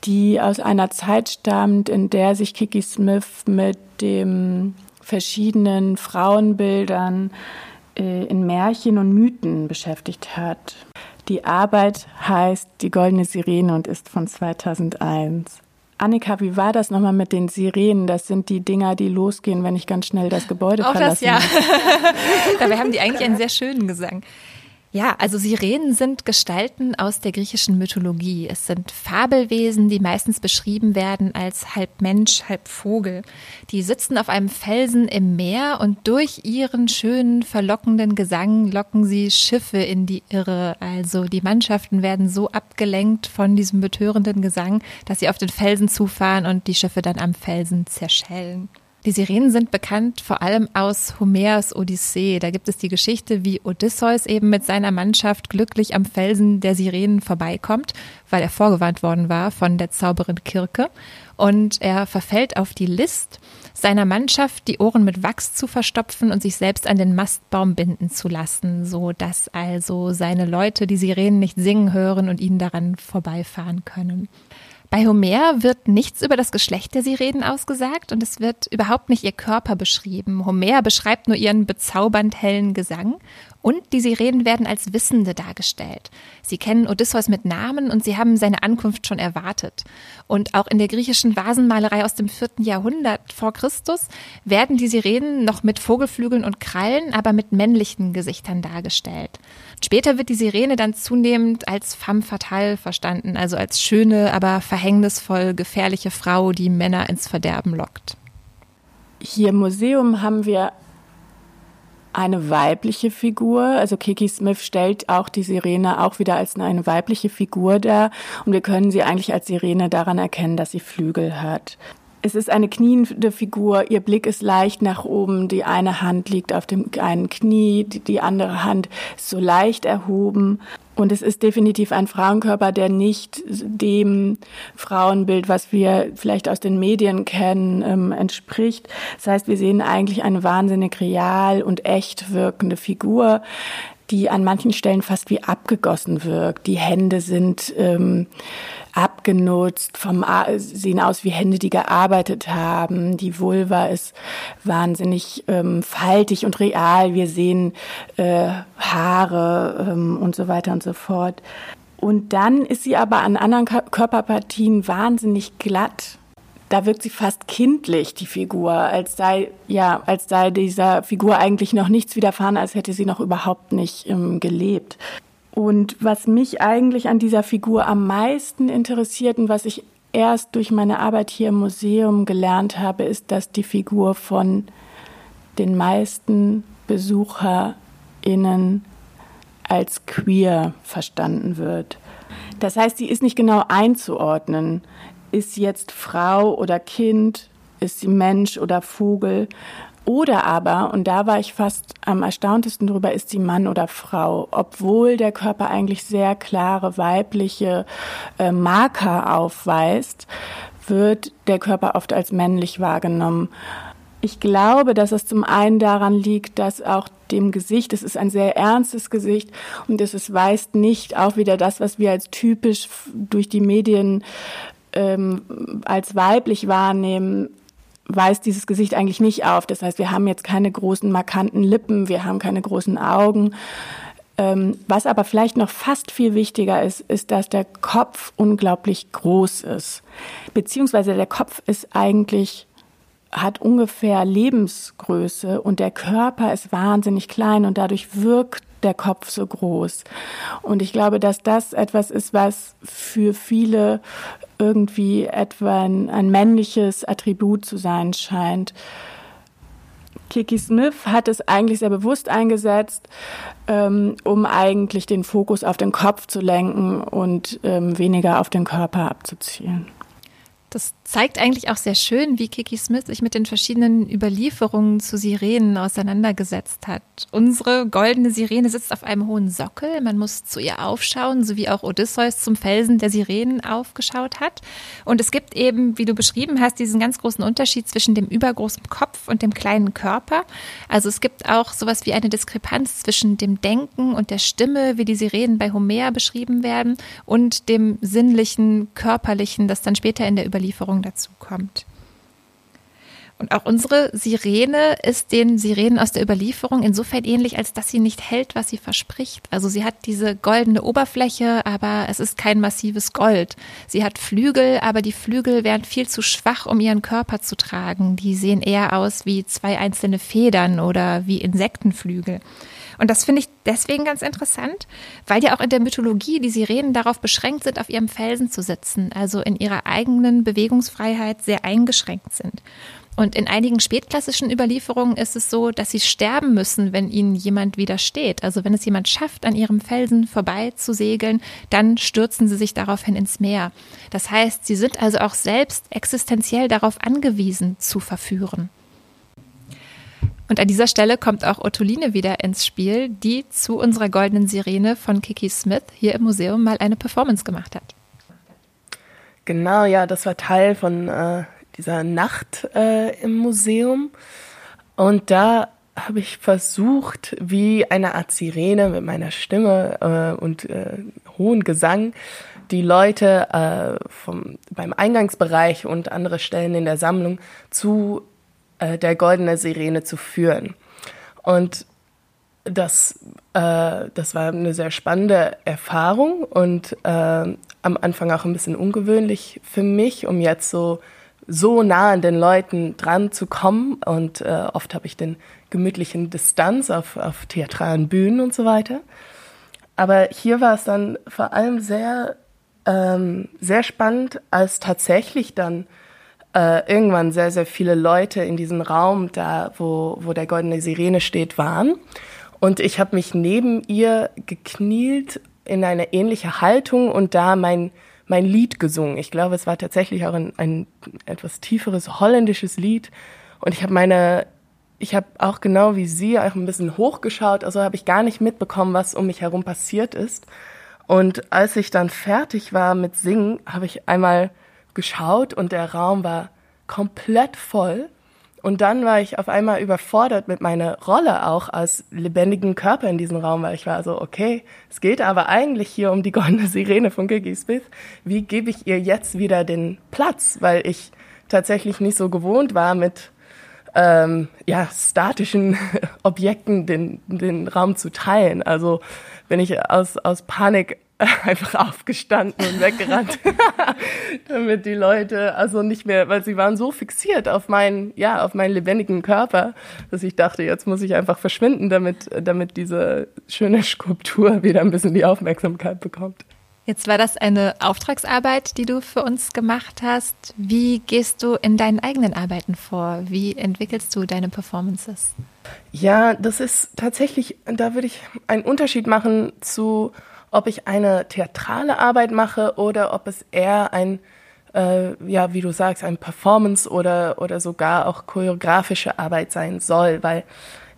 die aus einer Zeit stammt, in der sich Kiki Smith mit den verschiedenen Frauenbildern äh, in Märchen und Mythen beschäftigt hat. Die Arbeit heißt Die goldene Sirene und ist von 2001. Annika, wie war das nochmal mit den Sirenen? Das sind die Dinger, die losgehen, wenn ich ganz schnell das Gebäude Auch verlasse. Das, ja. Dabei haben die eigentlich einen sehr schönen Gesang. Ja, also Sirenen sind Gestalten aus der griechischen Mythologie. Es sind Fabelwesen, die meistens beschrieben werden als halb Mensch, halb Vogel. Die sitzen auf einem Felsen im Meer und durch ihren schönen, verlockenden Gesang locken sie Schiffe in die Irre. Also die Mannschaften werden so abgelenkt von diesem betörenden Gesang, dass sie auf den Felsen zufahren und die Schiffe dann am Felsen zerschellen. Die Sirenen sind bekannt vor allem aus Homers Odyssee. Da gibt es die Geschichte, wie Odysseus eben mit seiner Mannschaft glücklich am Felsen der Sirenen vorbeikommt, weil er vorgewarnt worden war von der Zauberin Kirke. Und er verfällt auf die List, seiner Mannschaft die Ohren mit Wachs zu verstopfen und sich selbst an den Mastbaum binden zu lassen, so dass also seine Leute die Sirenen nicht singen hören und ihnen daran vorbeifahren können. Bei Homer wird nichts über das Geschlecht der Sirenen ausgesagt und es wird überhaupt nicht ihr Körper beschrieben. Homer beschreibt nur ihren bezaubernd hellen Gesang und die Sirenen werden als Wissende dargestellt. Sie kennen Odysseus mit Namen und sie haben seine Ankunft schon erwartet. Und auch in der griechischen Vasenmalerei aus dem vierten Jahrhundert vor Christus werden die Sirenen noch mit Vogelflügeln und Krallen, aber mit männlichen Gesichtern dargestellt. Später wird die Sirene dann zunehmend als femme fatale verstanden, also als schöne, aber verhängnisvoll gefährliche Frau, die Männer ins Verderben lockt. Hier im Museum haben wir eine weibliche Figur. Also Kiki Smith stellt auch die Sirene auch wieder als eine weibliche Figur dar. Und wir können sie eigentlich als Sirene daran erkennen, dass sie Flügel hat. Es ist eine kniende Figur, ihr Blick ist leicht nach oben, die eine Hand liegt auf dem einen Knie, die andere Hand ist so leicht erhoben. Und es ist definitiv ein Frauenkörper, der nicht dem Frauenbild, was wir vielleicht aus den Medien kennen, ähm, entspricht. Das heißt, wir sehen eigentlich eine wahnsinnig real und echt wirkende Figur, die an manchen Stellen fast wie abgegossen wirkt. Die Hände sind ähm, abgenutzt, vom, sehen aus wie Hände, die gearbeitet haben. Die Vulva ist wahnsinnig ähm, faltig und real. Wir sehen äh, Haare ähm, und so weiter und so fort. Und dann ist sie aber an anderen Körperpartien wahnsinnig glatt. Da wirkt sie fast kindlich, die Figur, als sei, ja, als sei dieser Figur eigentlich noch nichts widerfahren, als hätte sie noch überhaupt nicht ähm, gelebt. Und was mich eigentlich an dieser Figur am meisten interessiert und was ich erst durch meine Arbeit hier im Museum gelernt habe, ist, dass die Figur von den meisten BesucherInnen als queer verstanden wird. Das heißt, sie ist nicht genau einzuordnen. Ist jetzt Frau oder Kind? Ist sie Mensch oder Vogel? Oder aber, und da war ich fast am erstauntesten drüber, ist sie Mann oder Frau, obwohl der Körper eigentlich sehr klare weibliche äh, Marker aufweist, wird der Körper oft als männlich wahrgenommen. Ich glaube, dass es zum einen daran liegt, dass auch dem Gesicht, es ist ein sehr ernstes Gesicht und es weist nicht auch wieder das, was wir als typisch durch die Medien ähm, als weiblich wahrnehmen, weist dieses Gesicht eigentlich nicht auf. Das heißt, wir haben jetzt keine großen markanten Lippen, wir haben keine großen Augen. Ähm, was aber vielleicht noch fast viel wichtiger ist, ist, dass der Kopf unglaublich groß ist. Beziehungsweise der Kopf ist eigentlich hat ungefähr Lebensgröße und der Körper ist wahnsinnig klein und dadurch wirkt der Kopf so groß. Und ich glaube, dass das etwas ist, was für viele irgendwie etwa ein, ein männliches Attribut zu sein scheint. Kiki Smith hat es eigentlich sehr bewusst eingesetzt, ähm, um eigentlich den Fokus auf den Kopf zu lenken und ähm, weniger auf den Körper abzuzielen. Das zeigt eigentlich auch sehr schön, wie Kiki Smith sich mit den verschiedenen Überlieferungen zu Sirenen auseinandergesetzt hat. Unsere goldene Sirene sitzt auf einem hohen Sockel. Man muss zu ihr aufschauen, so wie auch Odysseus zum Felsen der Sirenen aufgeschaut hat. Und es gibt eben, wie du beschrieben hast, diesen ganz großen Unterschied zwischen dem übergroßen Kopf und dem kleinen Körper. Also es gibt auch sowas wie eine Diskrepanz zwischen dem Denken und der Stimme, wie die Sirenen bei Homer beschrieben werden, und dem sinnlichen, körperlichen, das dann später in der Überlieferung Überlieferung dazu kommt. Und auch unsere Sirene ist den Sirenen aus der Überlieferung insofern ähnlich, als dass sie nicht hält, was sie verspricht. Also sie hat diese goldene Oberfläche, aber es ist kein massives Gold. Sie hat Flügel, aber die Flügel wären viel zu schwach, um ihren Körper zu tragen. Die sehen eher aus wie zwei einzelne Federn oder wie Insektenflügel. Und das finde ich deswegen ganz interessant, weil ja auch in der Mythologie die Sirenen darauf beschränkt sind, auf ihrem Felsen zu sitzen, also in ihrer eigenen Bewegungsfreiheit sehr eingeschränkt sind. Und in einigen spätklassischen Überlieferungen ist es so, dass sie sterben müssen, wenn ihnen jemand widersteht. Also wenn es jemand schafft, an ihrem Felsen vorbei zu segeln, dann stürzen sie sich daraufhin ins Meer. Das heißt, sie sind also auch selbst existenziell darauf angewiesen, zu verführen. Und an dieser Stelle kommt auch Ottoline wieder ins Spiel, die zu unserer goldenen Sirene von Kiki Smith hier im Museum mal eine Performance gemacht hat. Genau, ja, das war Teil von äh, dieser Nacht äh, im Museum. Und da habe ich versucht, wie eine Art Sirene mit meiner Stimme äh, und äh, hohen Gesang die Leute äh, vom, beim Eingangsbereich und andere Stellen in der Sammlung zu äh, der goldene Sirene zu führen. Und das, äh, das war eine sehr spannende Erfahrung und äh, am Anfang auch ein bisschen ungewöhnlich für mich, um jetzt so so nah an den Leuten dran zu kommen. Und äh, oft habe ich den gemütlichen Distanz auf, auf theatralen Bühnen und so weiter. Aber hier war es dann vor allem sehr, ähm, sehr spannend, als tatsächlich dann äh, irgendwann sehr, sehr viele Leute in diesem Raum, da wo, wo der goldene Sirene steht, waren. Und ich habe mich neben ihr geknielt in eine ähnliche Haltung und da mein, mein Lied gesungen. Ich glaube, es war tatsächlich auch ein, ein etwas tieferes holländisches Lied. Und ich habe meine, ich habe auch genau wie sie auch ein bisschen hochgeschaut, also habe ich gar nicht mitbekommen, was um mich herum passiert ist. Und als ich dann fertig war mit Singen, habe ich einmal geschaut und der Raum war komplett voll. Und dann war ich auf einmal überfordert mit meiner Rolle auch als lebendigen Körper in diesem Raum, weil ich war so, okay, es geht aber eigentlich hier um die goldene Sirene von Gigi Smith. Wie gebe ich ihr jetzt wieder den Platz? Weil ich tatsächlich nicht so gewohnt war, mit ähm, ja, statischen Objekten den, den Raum zu teilen. Also wenn ich aus, aus Panik einfach aufgestanden und weggerannt, damit die Leute also nicht mehr, weil sie waren so fixiert auf meinen, ja, auf meinen lebendigen Körper, dass ich dachte, jetzt muss ich einfach verschwinden, damit, damit diese schöne Skulptur wieder ein bisschen die Aufmerksamkeit bekommt. Jetzt war das eine Auftragsarbeit, die du für uns gemacht hast. Wie gehst du in deinen eigenen Arbeiten vor? Wie entwickelst du deine Performances? Ja, das ist tatsächlich, da würde ich einen Unterschied machen zu ob ich eine theatrale Arbeit mache oder ob es eher ein, äh, ja, wie du sagst, ein Performance oder, oder sogar auch choreografische Arbeit sein soll, weil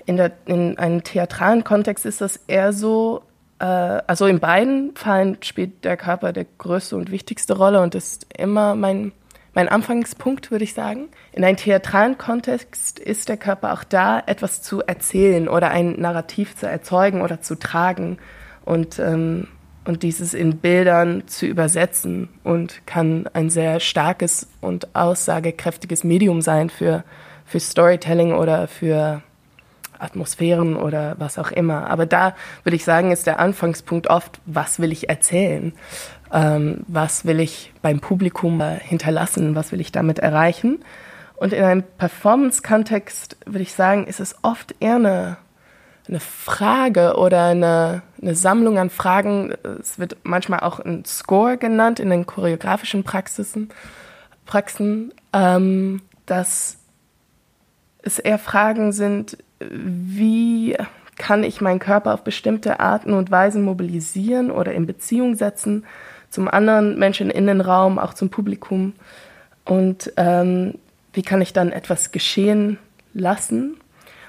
in, der, in einem theatralen Kontext ist das eher so, äh, also in beiden Fällen spielt der Körper der größte und wichtigste Rolle und ist immer mein, mein Anfangspunkt, würde ich sagen. In einem theatralen Kontext ist der Körper auch da, etwas zu erzählen oder ein Narrativ zu erzeugen oder zu tragen und, ähm, und dieses in Bildern zu übersetzen und kann ein sehr starkes und aussagekräftiges Medium sein für, für Storytelling oder für Atmosphären oder was auch immer. Aber da würde ich sagen, ist der Anfangspunkt oft, was will ich erzählen? Ähm, was will ich beim Publikum hinterlassen? Was will ich damit erreichen? Und in einem Performance-Kontext würde ich sagen, ist es oft eher eine eine Frage oder eine, eine Sammlung an Fragen. Es wird manchmal auch ein Score genannt in den choreografischen Praxisen, Praxen, ähm, dass es eher Fragen sind, wie kann ich meinen Körper auf bestimmte Arten und Weisen mobilisieren oder in Beziehung setzen zum anderen Menschen in den Raum, auch zum Publikum. und ähm, wie kann ich dann etwas geschehen lassen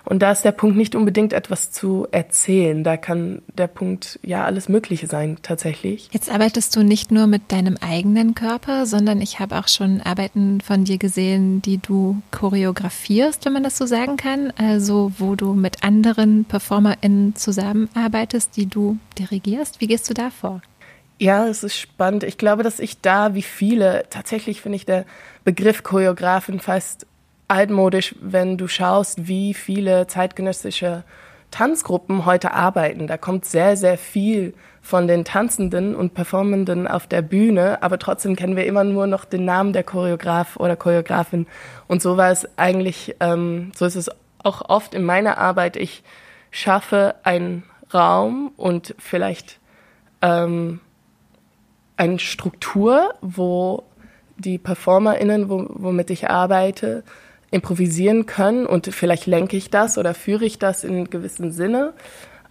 und da ist der Punkt nicht unbedingt etwas zu erzählen. Da kann der Punkt ja alles Mögliche sein, tatsächlich. Jetzt arbeitest du nicht nur mit deinem eigenen Körper, sondern ich habe auch schon Arbeiten von dir gesehen, die du choreografierst, wenn man das so sagen kann. Also, wo du mit anderen PerformerInnen zusammenarbeitest, die du dirigierst. Wie gehst du da vor? Ja, es ist spannend. Ich glaube, dass ich da, wie viele, tatsächlich finde ich der Begriff Choreografen fast altmodisch, wenn du schaust, wie viele zeitgenössische Tanzgruppen heute arbeiten. Da kommt sehr, sehr viel von den Tanzenden und Performenden auf der Bühne, aber trotzdem kennen wir immer nur noch den Namen der Choreograf oder Choreografin. Und so war es eigentlich, ähm, so ist es auch oft in meiner Arbeit. Ich schaffe einen Raum und vielleicht ähm, eine Struktur, wo die PerformerInnen, wo, womit ich arbeite, improvisieren können und vielleicht lenke ich das oder führe ich das in gewissem Sinne.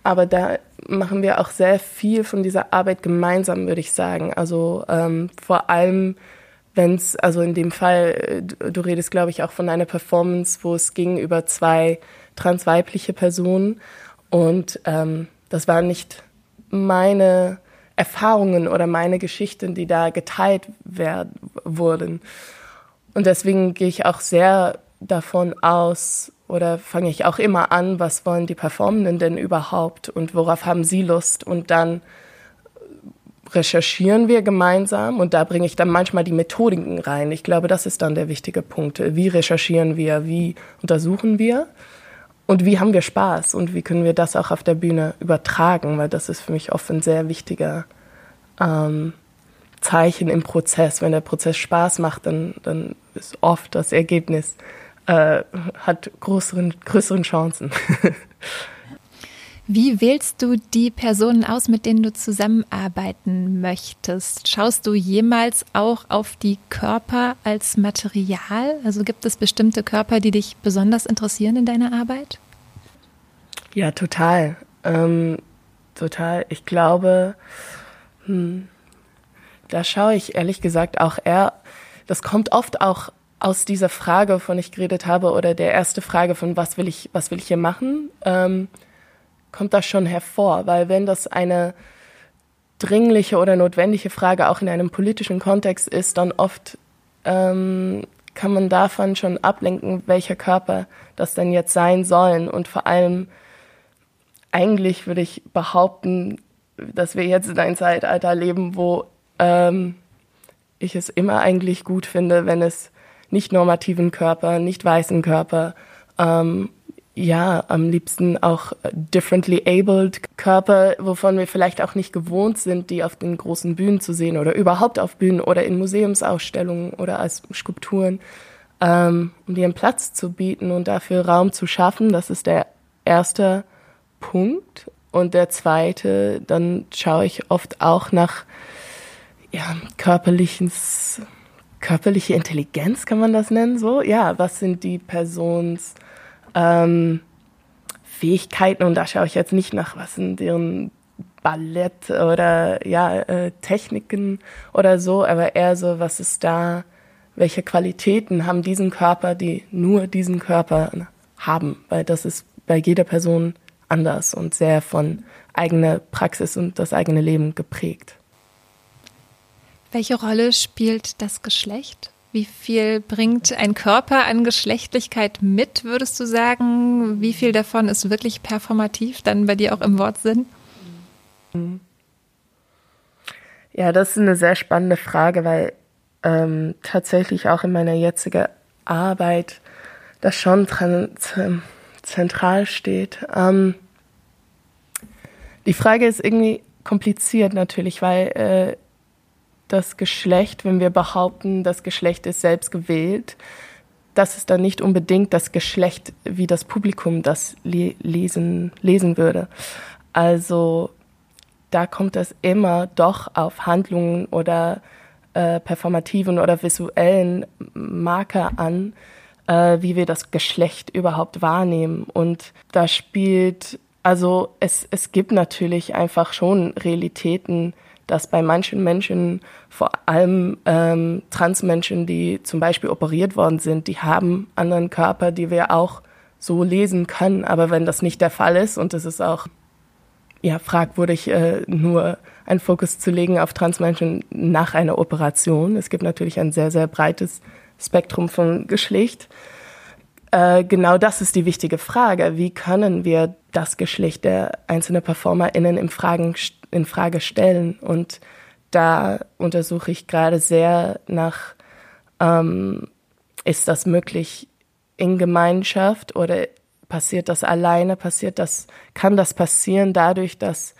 Aber da machen wir auch sehr viel von dieser Arbeit gemeinsam, würde ich sagen. Also ähm, vor allem, wenn es, also in dem Fall, du, du redest, glaube ich, auch von einer Performance, wo es ging über zwei transweibliche Personen. Und ähm, das waren nicht meine Erfahrungen oder meine Geschichten, die da geteilt werden, wurden. Und deswegen gehe ich auch sehr davon aus oder fange ich auch immer an, was wollen die Performenden denn überhaupt und worauf haben sie Lust und dann recherchieren wir gemeinsam und da bringe ich dann manchmal die Methodiken rein. Ich glaube, das ist dann der wichtige Punkt. Wie recherchieren wir, wie untersuchen wir und wie haben wir Spaß und wie können wir das auch auf der Bühne übertragen, weil das ist für mich oft ein sehr wichtiger ähm, Zeichen im Prozess. Wenn der Prozess Spaß macht, dann, dann ist oft das Ergebnis äh, hat größeren, größeren Chancen. Wie wählst du die Personen aus, mit denen du zusammenarbeiten möchtest? Schaust du jemals auch auf die Körper als Material? Also gibt es bestimmte Körper, die dich besonders interessieren in deiner Arbeit? Ja, total. Ähm, total. Ich glaube, hm, da schaue ich ehrlich gesagt auch eher, das kommt oft auch aus dieser Frage, von ich geredet habe, oder der erste Frage von was will ich, was will ich hier machen, ähm, kommt das schon hervor, weil wenn das eine dringliche oder notwendige Frage auch in einem politischen Kontext ist, dann oft ähm, kann man davon schon ablenken, welcher Körper das denn jetzt sein sollen. Und vor allem eigentlich würde ich behaupten, dass wir jetzt in einem Zeitalter leben, wo ähm, ich es immer eigentlich gut finde, wenn es nicht normativen Körper, nicht weißen Körper, ähm, ja, am liebsten auch differently abled Körper, wovon wir vielleicht auch nicht gewohnt sind, die auf den großen Bühnen zu sehen oder überhaupt auf Bühnen oder in Museumsausstellungen oder als Skulpturen, ähm, um dir einen Platz zu bieten und dafür Raum zu schaffen. Das ist der erste Punkt. Und der zweite, dann schaue ich oft auch nach ja, körperlichen körperliche Intelligenz, kann man das nennen, so? Ja, was sind die Persons ähm, Fähigkeiten? Und da schaue ich jetzt nicht nach, was sind deren Ballett oder ja, äh, Techniken oder so, aber eher so, was ist da, welche Qualitäten haben diesen Körper, die nur diesen Körper haben, weil das ist bei jeder Person anders und sehr von eigener Praxis und das eigene Leben geprägt. Welche Rolle spielt das Geschlecht? Wie viel bringt ein Körper an Geschlechtlichkeit mit, würdest du sagen? Wie viel davon ist wirklich performativ, dann bei dir auch im Wortsinn? Ja, das ist eine sehr spannende Frage, weil ähm, tatsächlich auch in meiner jetzigen Arbeit das schon zentral steht. Ähm, die Frage ist irgendwie kompliziert natürlich, weil äh, das Geschlecht, wenn wir behaupten, das Geschlecht ist selbst gewählt, das ist dann nicht unbedingt das Geschlecht, wie das Publikum das lesen, lesen würde. Also da kommt es immer doch auf Handlungen oder äh, performativen oder visuellen Marker an, äh, wie wir das Geschlecht überhaupt wahrnehmen. Und da spielt, also es, es gibt natürlich einfach schon Realitäten, dass bei manchen Menschen, vor allem ähm, Transmenschen, die zum Beispiel operiert worden sind, die haben anderen Körper, die wir auch so lesen können. Aber wenn das nicht der Fall ist und es ist auch ja, fragwürdig, äh, nur einen Fokus zu legen auf Transmenschen nach einer Operation. Es gibt natürlich ein sehr, sehr breites Spektrum von Geschlecht. Äh, genau das ist die wichtige Frage. Wie können wir das Geschlecht der einzelnen PerformerInnen in, Fragen, in Frage stellen? Und da untersuche ich gerade sehr nach, ähm, ist das möglich in Gemeinschaft oder passiert das alleine? Passiert das, kann das passieren dadurch, dass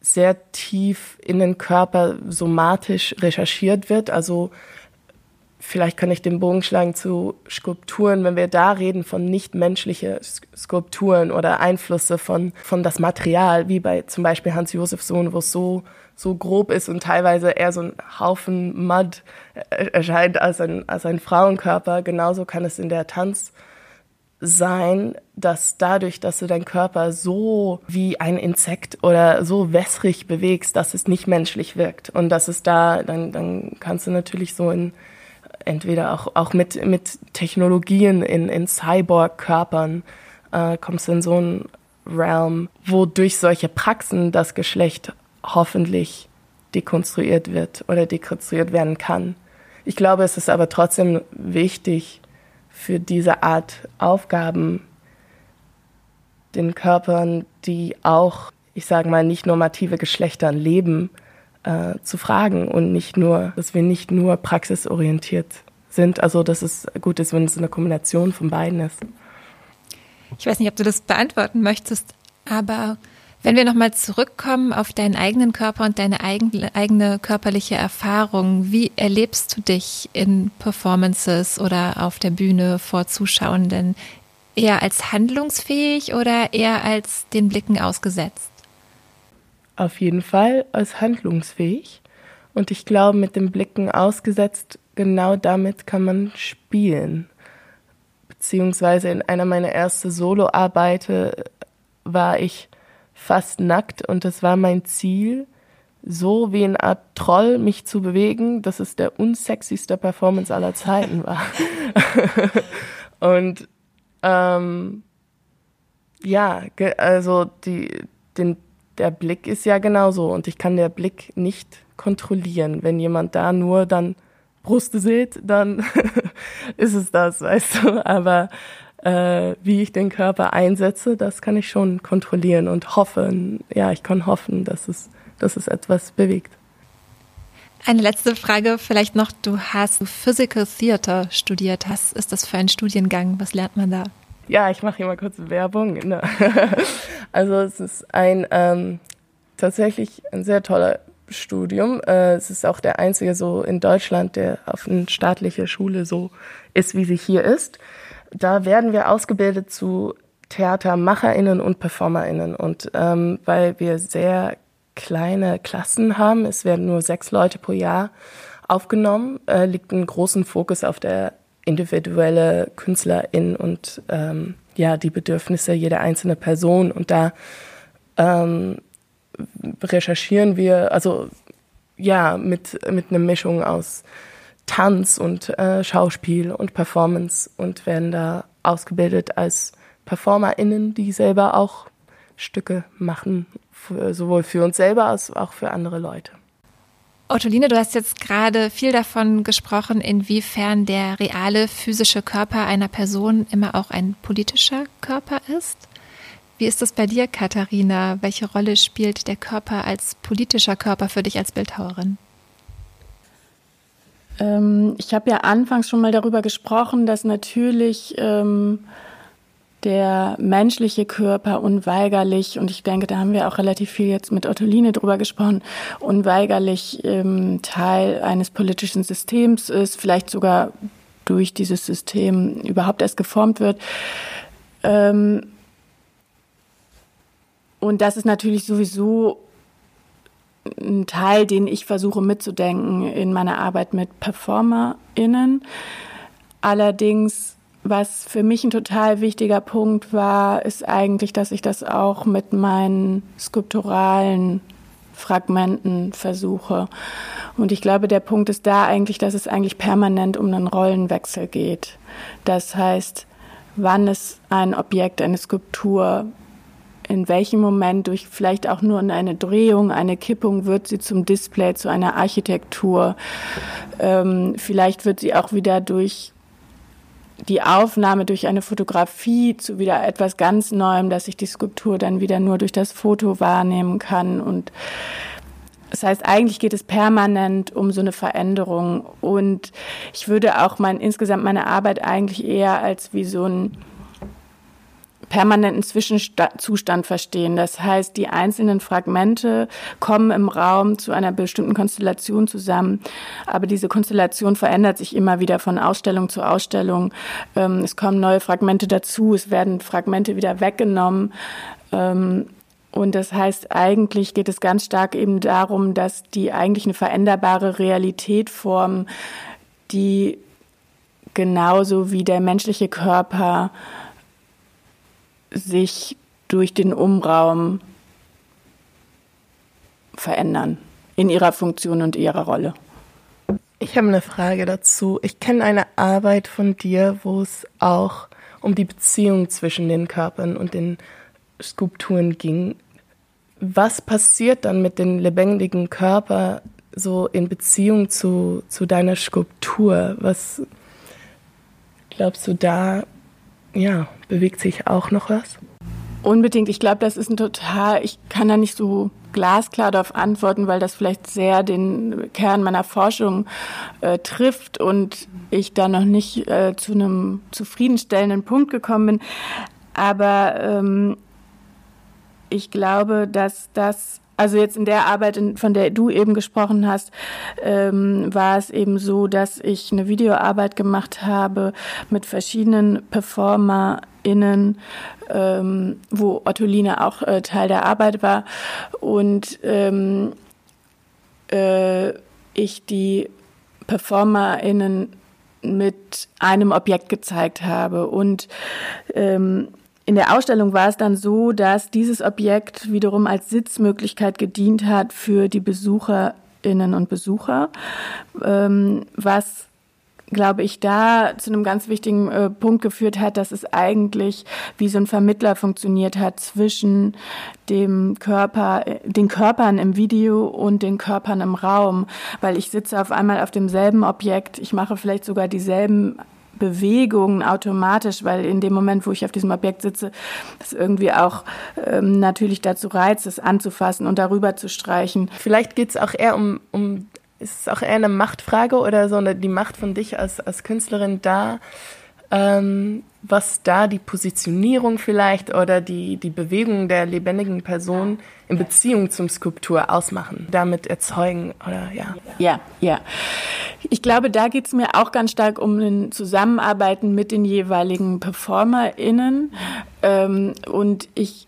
sehr tief in den Körper somatisch recherchiert wird? Also vielleicht kann ich den Bogen schlagen zu Skulpturen, wenn wir da reden von nichtmenschlichen Skulpturen oder Einflüsse von, von das Material, wie bei zum Beispiel Hans-Josef Sohn, wo es so, so grob ist und teilweise eher so ein Haufen Mud erscheint als ein, als ein Frauenkörper. Genauso kann es in der Tanz sein, dass dadurch, dass du deinen Körper so wie ein Insekt oder so wässrig bewegst, dass es nicht menschlich wirkt. Und das ist da, dann, dann kannst du natürlich so in entweder auch, auch mit, mit Technologien in, in Cyborg-Körpern äh, kommst du in so einen Realm, wo durch solche Praxen das Geschlecht hoffentlich dekonstruiert wird oder dekonstruiert werden kann. Ich glaube, es ist aber trotzdem wichtig für diese Art Aufgaben den Körpern, die auch, ich sage mal, nicht normative Geschlechtern leben, äh, zu fragen und nicht nur, dass wir nicht nur praxisorientiert sind. Also dass es gut ist, wenn es eine Kombination von beiden ist. Ich weiß nicht, ob du das beantworten möchtest, aber wenn wir nochmal zurückkommen auf deinen eigenen Körper und deine eigene, eigene körperliche Erfahrung, wie erlebst du dich in Performances oder auf der Bühne vor Zuschauenden? Eher als handlungsfähig oder eher als den Blicken ausgesetzt? Auf jeden Fall als handlungsfähig. Und ich glaube, mit den Blicken ausgesetzt, genau damit kann man spielen. Beziehungsweise in einer meiner ersten Soloarbeiten war ich fast nackt und es war mein Ziel, so wie eine Art Troll mich zu bewegen, dass es der unsexyste Performance aller Zeiten war. und ähm, ja, also die, den der Blick ist ja genauso und ich kann der Blick nicht kontrollieren. Wenn jemand da nur dann Brüste sieht, dann ist es das, weißt du. Aber äh, wie ich den Körper einsetze, das kann ich schon kontrollieren und hoffen. Ja, ich kann hoffen, dass es, dass es etwas bewegt. Eine letzte Frage vielleicht noch. Du hast Physical Theater studiert. Was ist das für ein Studiengang? Was lernt man da? Ja, ich mache hier mal kurz Werbung. Ne? also es ist ein ähm, tatsächlich ein sehr toller Studium. Äh, es ist auch der einzige so in Deutschland, der auf eine staatliche Schule so ist, wie sie hier ist. Da werden wir ausgebildet zu TheatermacherInnen und PerformerInnen. Und ähm, weil wir sehr kleine Klassen haben, es werden nur sechs Leute pro Jahr aufgenommen, äh, liegt ein großen Fokus auf der individuelle Künstlerin und ähm, ja die Bedürfnisse jeder einzelnen Person und da ähm, recherchieren wir also ja mit mit einer Mischung aus Tanz und äh, Schauspiel und Performance und werden da ausgebildet als PerformerInnen, die selber auch Stücke machen, für, sowohl für uns selber als auch für andere Leute. Ottoline, du hast jetzt gerade viel davon gesprochen, inwiefern der reale physische Körper einer Person immer auch ein politischer Körper ist. Wie ist das bei dir, Katharina? Welche Rolle spielt der Körper als politischer Körper für dich als Bildhauerin? Ähm, ich habe ja anfangs schon mal darüber gesprochen, dass natürlich ähm, der menschliche Körper unweigerlich, und ich denke, da haben wir auch relativ viel jetzt mit Ottoline drüber gesprochen, unweigerlich ähm, Teil eines politischen Systems ist, vielleicht sogar durch dieses System überhaupt erst geformt wird. Ähm, und das ist natürlich sowieso ein Teil, den ich versuche mitzudenken in meiner Arbeit mit PerformerInnen. Allerdings was für mich ein total wichtiger Punkt war, ist eigentlich, dass ich das auch mit meinen skulpturalen Fragmenten versuche. Und ich glaube, der Punkt ist da eigentlich, dass es eigentlich permanent um einen Rollenwechsel geht. Das heißt, wann ist ein Objekt, eine Skulptur, in welchem Moment durch vielleicht auch nur eine Drehung, eine Kippung wird sie zum Display, zu einer Architektur. Ähm, vielleicht wird sie auch wieder durch die Aufnahme durch eine Fotografie zu wieder etwas ganz Neuem, dass ich die Skulptur dann wieder nur durch das Foto wahrnehmen kann. Und das heißt, eigentlich geht es permanent um so eine Veränderung. Und ich würde auch mein, insgesamt meine Arbeit eigentlich eher als wie so ein permanenten Zwischenzustand verstehen. Das heißt, die einzelnen Fragmente kommen im Raum zu einer bestimmten Konstellation zusammen, aber diese Konstellation verändert sich immer wieder von Ausstellung zu Ausstellung. Ähm, es kommen neue Fragmente dazu, es werden Fragmente wieder weggenommen. Ähm, und das heißt, eigentlich geht es ganz stark eben darum, dass die eigentlich eine veränderbare Realität formen, die genauso wie der menschliche Körper sich durch den Umraum verändern in ihrer Funktion und ihrer Rolle. Ich habe eine Frage dazu. Ich kenne eine Arbeit von dir, wo es auch um die Beziehung zwischen den Körpern und den Skulpturen ging. Was passiert dann mit dem lebendigen Körper so in Beziehung zu, zu deiner Skulptur? Was glaubst du da ja, bewegt sich auch noch was? Unbedingt. Ich glaube, das ist ein total, ich kann da nicht so glasklar darauf antworten, weil das vielleicht sehr den Kern meiner Forschung äh, trifft und ich da noch nicht äh, zu einem zufriedenstellenden Punkt gekommen bin. Aber ähm, ich glaube, dass das also jetzt in der Arbeit, von der du eben gesprochen hast, ähm, war es eben so, dass ich eine Videoarbeit gemacht habe mit verschiedenen PerformerInnen, ähm, wo Ottoline auch äh, Teil der Arbeit war. Und ähm, äh, ich die PerformerInnen mit einem Objekt gezeigt habe. Und ähm, in der Ausstellung war es dann so, dass dieses Objekt wiederum als Sitzmöglichkeit gedient hat für die Besucherinnen und Besucher, ähm, was glaube ich, da zu einem ganz wichtigen äh, Punkt geführt hat, dass es eigentlich wie so ein Vermittler funktioniert hat zwischen dem Körper, den Körpern im Video und den Körpern im Raum, weil ich sitze auf einmal auf demselben Objekt, ich mache vielleicht sogar dieselben Bewegungen automatisch, weil in dem Moment, wo ich auf diesem Objekt sitze, das irgendwie auch ähm, natürlich dazu reizt, es anzufassen und darüber zu streichen. Vielleicht geht es auch eher um, um, ist es auch eher eine Machtfrage oder so eine, die Macht von dich als, als Künstlerin da, ähm, was da die Positionierung vielleicht oder die, die Bewegung der lebendigen Person in Beziehung zum Skulptur ausmachen, damit erzeugen oder ja. Ja, ja. Ich glaube, da geht es mir auch ganz stark um ein Zusammenarbeiten mit den jeweiligen PerformerInnen. Ähm, und ich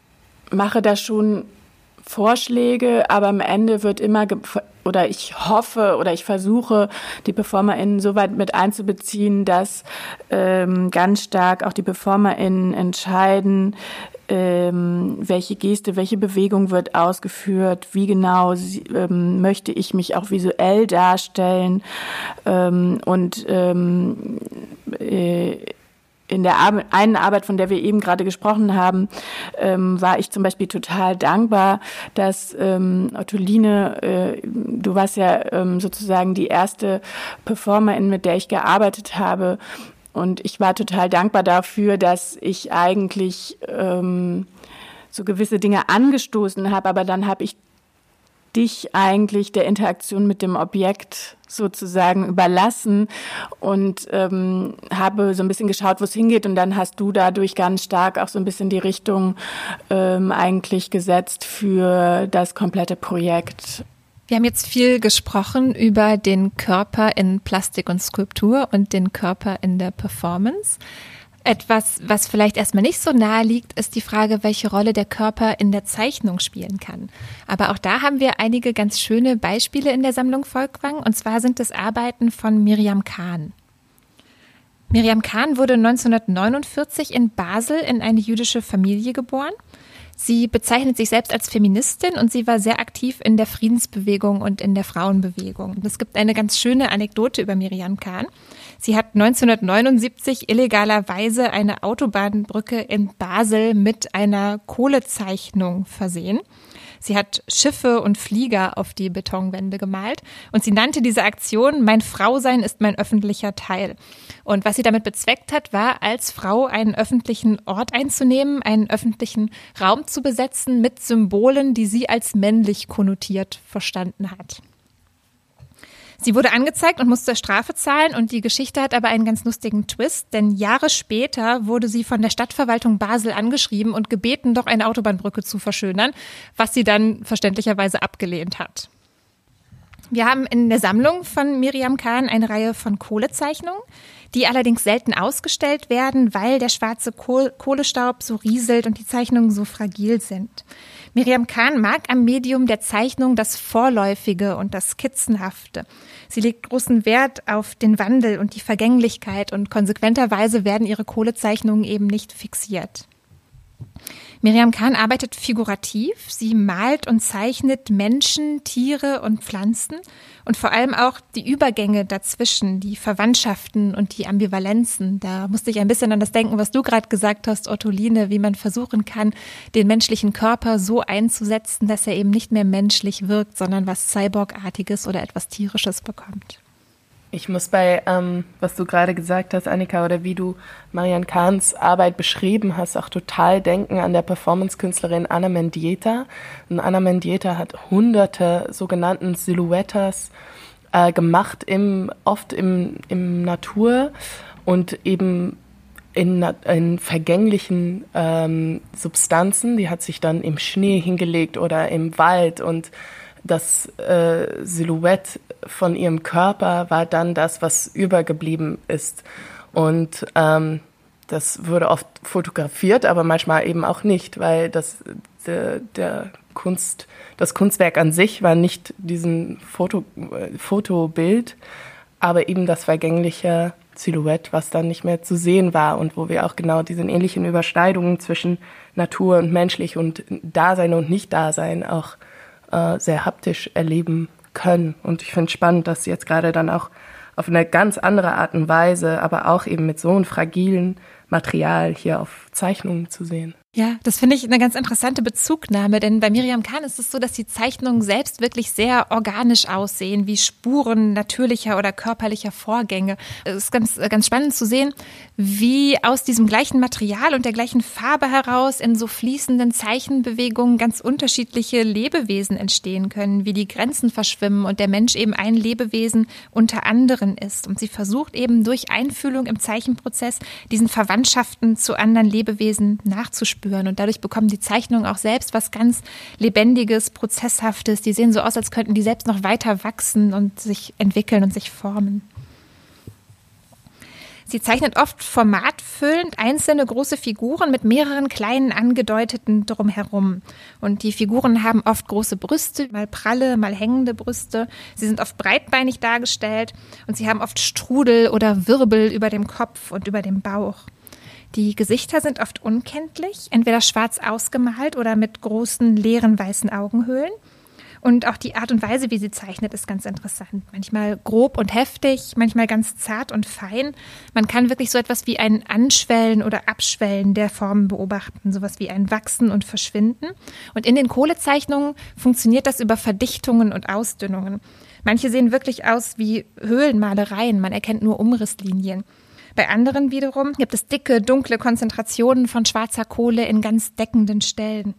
mache da schon Vorschläge, aber am Ende wird immer oder ich hoffe oder ich versuche, die PerformerInnen so weit mit einzubeziehen, dass ähm, ganz stark auch die PerformerInnen entscheiden, ähm, welche Geste, welche Bewegung wird ausgeführt, wie genau ähm, möchte ich mich auch visuell darstellen ähm, und ähm, äh, in der Ar einen Arbeit, von der wir eben gerade gesprochen haben, ähm, war ich zum Beispiel total dankbar, dass ähm, Ottoline, äh, du warst ja ähm, sozusagen die erste Performerin, mit der ich gearbeitet habe. Und ich war total dankbar dafür, dass ich eigentlich ähm, so gewisse Dinge angestoßen habe, aber dann habe ich dich eigentlich der Interaktion mit dem Objekt sozusagen überlassen und ähm, habe so ein bisschen geschaut, wo es hingeht und dann hast du dadurch ganz stark auch so ein bisschen die Richtung ähm, eigentlich gesetzt für das komplette Projekt. Wir haben jetzt viel gesprochen über den Körper in Plastik und Skulptur und den Körper in der Performance. Etwas, was vielleicht erstmal nicht so nahe liegt, ist die Frage, welche Rolle der Körper in der Zeichnung spielen kann. Aber auch da haben wir einige ganz schöne Beispiele in der Sammlung Volkwang. Und zwar sind es Arbeiten von Miriam Kahn. Miriam Kahn wurde 1949 in Basel in eine jüdische Familie geboren. Sie bezeichnet sich selbst als Feministin und sie war sehr aktiv in der Friedensbewegung und in der Frauenbewegung. Und es gibt eine ganz schöne Anekdote über Miriam Kahn. Sie hat 1979 illegalerweise eine Autobahnbrücke in Basel mit einer Kohlezeichnung versehen. Sie hat Schiffe und Flieger auf die Betonwände gemalt und sie nannte diese Aktion Mein Frausein ist mein öffentlicher Teil. Und was sie damit bezweckt hat, war, als Frau einen öffentlichen Ort einzunehmen, einen öffentlichen Raum zu besetzen mit Symbolen, die sie als männlich konnotiert verstanden hat. Sie wurde angezeigt und musste Strafe zahlen und die Geschichte hat aber einen ganz lustigen Twist, denn Jahre später wurde sie von der Stadtverwaltung Basel angeschrieben und gebeten, doch eine Autobahnbrücke zu verschönern, was sie dann verständlicherweise abgelehnt hat. Wir haben in der Sammlung von Miriam Kahn eine Reihe von Kohlezeichnungen, die allerdings selten ausgestellt werden, weil der schwarze Kohlestaub so rieselt und die Zeichnungen so fragil sind. Miriam Kahn mag am Medium der Zeichnung das Vorläufige und das Skizzenhafte. Sie legt großen Wert auf den Wandel und die Vergänglichkeit und konsequenterweise werden ihre Kohlezeichnungen eben nicht fixiert. Miriam Kahn arbeitet figurativ. Sie malt und zeichnet Menschen, Tiere und Pflanzen und vor allem auch die Übergänge dazwischen, die Verwandtschaften und die Ambivalenzen. Da musste ich ein bisschen an das denken, was du gerade gesagt hast, Ottoline, wie man versuchen kann, den menschlichen Körper so einzusetzen, dass er eben nicht mehr menschlich wirkt, sondern was Cyborgartiges oder etwas Tierisches bekommt. Ich muss bei, ähm, was du gerade gesagt hast, Annika, oder wie du Marianne Kahns Arbeit beschrieben hast, auch total denken an der Performance-Künstlerin Anna Mendieta. Und Anna Mendieta hat hunderte sogenannten Silhouettes äh, gemacht, im, oft im, im Natur und eben in, in vergänglichen ähm, Substanzen. Die hat sich dann im Schnee hingelegt oder im Wald und das äh, Silhouette von ihrem Körper war dann das, was übergeblieben ist. Und ähm, das wurde oft fotografiert, aber manchmal eben auch nicht, weil das der, der Kunst, das Kunstwerk an sich war nicht diesen Foto, äh, Fotobild, aber eben das vergängliche Silhouette, was dann nicht mehr zu sehen war und wo wir auch genau diese ähnlichen Überschneidungen zwischen Natur und menschlich und Dasein und Nicht-Dasein auch äh, sehr haptisch erleben können. Und ich finde es spannend, dass jetzt gerade dann auch auf eine ganz andere Art und Weise, aber auch eben mit so einem fragilen Material hier auf Zeichnungen zu sehen. Ja, das finde ich eine ganz interessante Bezugnahme, denn bei Miriam Kahn ist es so, dass die Zeichnungen selbst wirklich sehr organisch aussehen, wie Spuren natürlicher oder körperlicher Vorgänge. Es ist ganz, ganz spannend zu sehen, wie aus diesem gleichen Material und der gleichen Farbe heraus in so fließenden Zeichenbewegungen ganz unterschiedliche Lebewesen entstehen können, wie die Grenzen verschwimmen und der Mensch eben ein Lebewesen unter anderen ist. Und sie versucht eben durch Einfühlung im Zeichenprozess diesen Verwandtschaften zu anderen Lebewesen nachzuspüren spüren. Und dadurch bekommen die Zeichnungen auch selbst was ganz Lebendiges, Prozesshaftes. Die sehen so aus, als könnten die selbst noch weiter wachsen und sich entwickeln und sich formen. Sie zeichnet oft formatfüllend einzelne große Figuren mit mehreren kleinen angedeuteten drumherum. Und die Figuren haben oft große Brüste, mal pralle, mal hängende Brüste. Sie sind oft breitbeinig dargestellt und sie haben oft Strudel oder Wirbel über dem Kopf und über dem Bauch. Die Gesichter sind oft unkenntlich, entweder schwarz ausgemalt oder mit großen leeren weißen Augenhöhlen. Und auch die Art und Weise, wie sie zeichnet, ist ganz interessant. Manchmal grob und heftig, manchmal ganz zart und fein. Man kann wirklich so etwas wie ein Anschwellen oder Abschwellen der Formen beobachten, sowas wie ein Wachsen und Verschwinden. Und in den Kohlezeichnungen funktioniert das über Verdichtungen und Ausdünnungen. Manche sehen wirklich aus wie Höhlenmalereien, man erkennt nur Umrisslinien. Bei anderen wiederum gibt es dicke, dunkle Konzentrationen von schwarzer Kohle in ganz deckenden Stellen.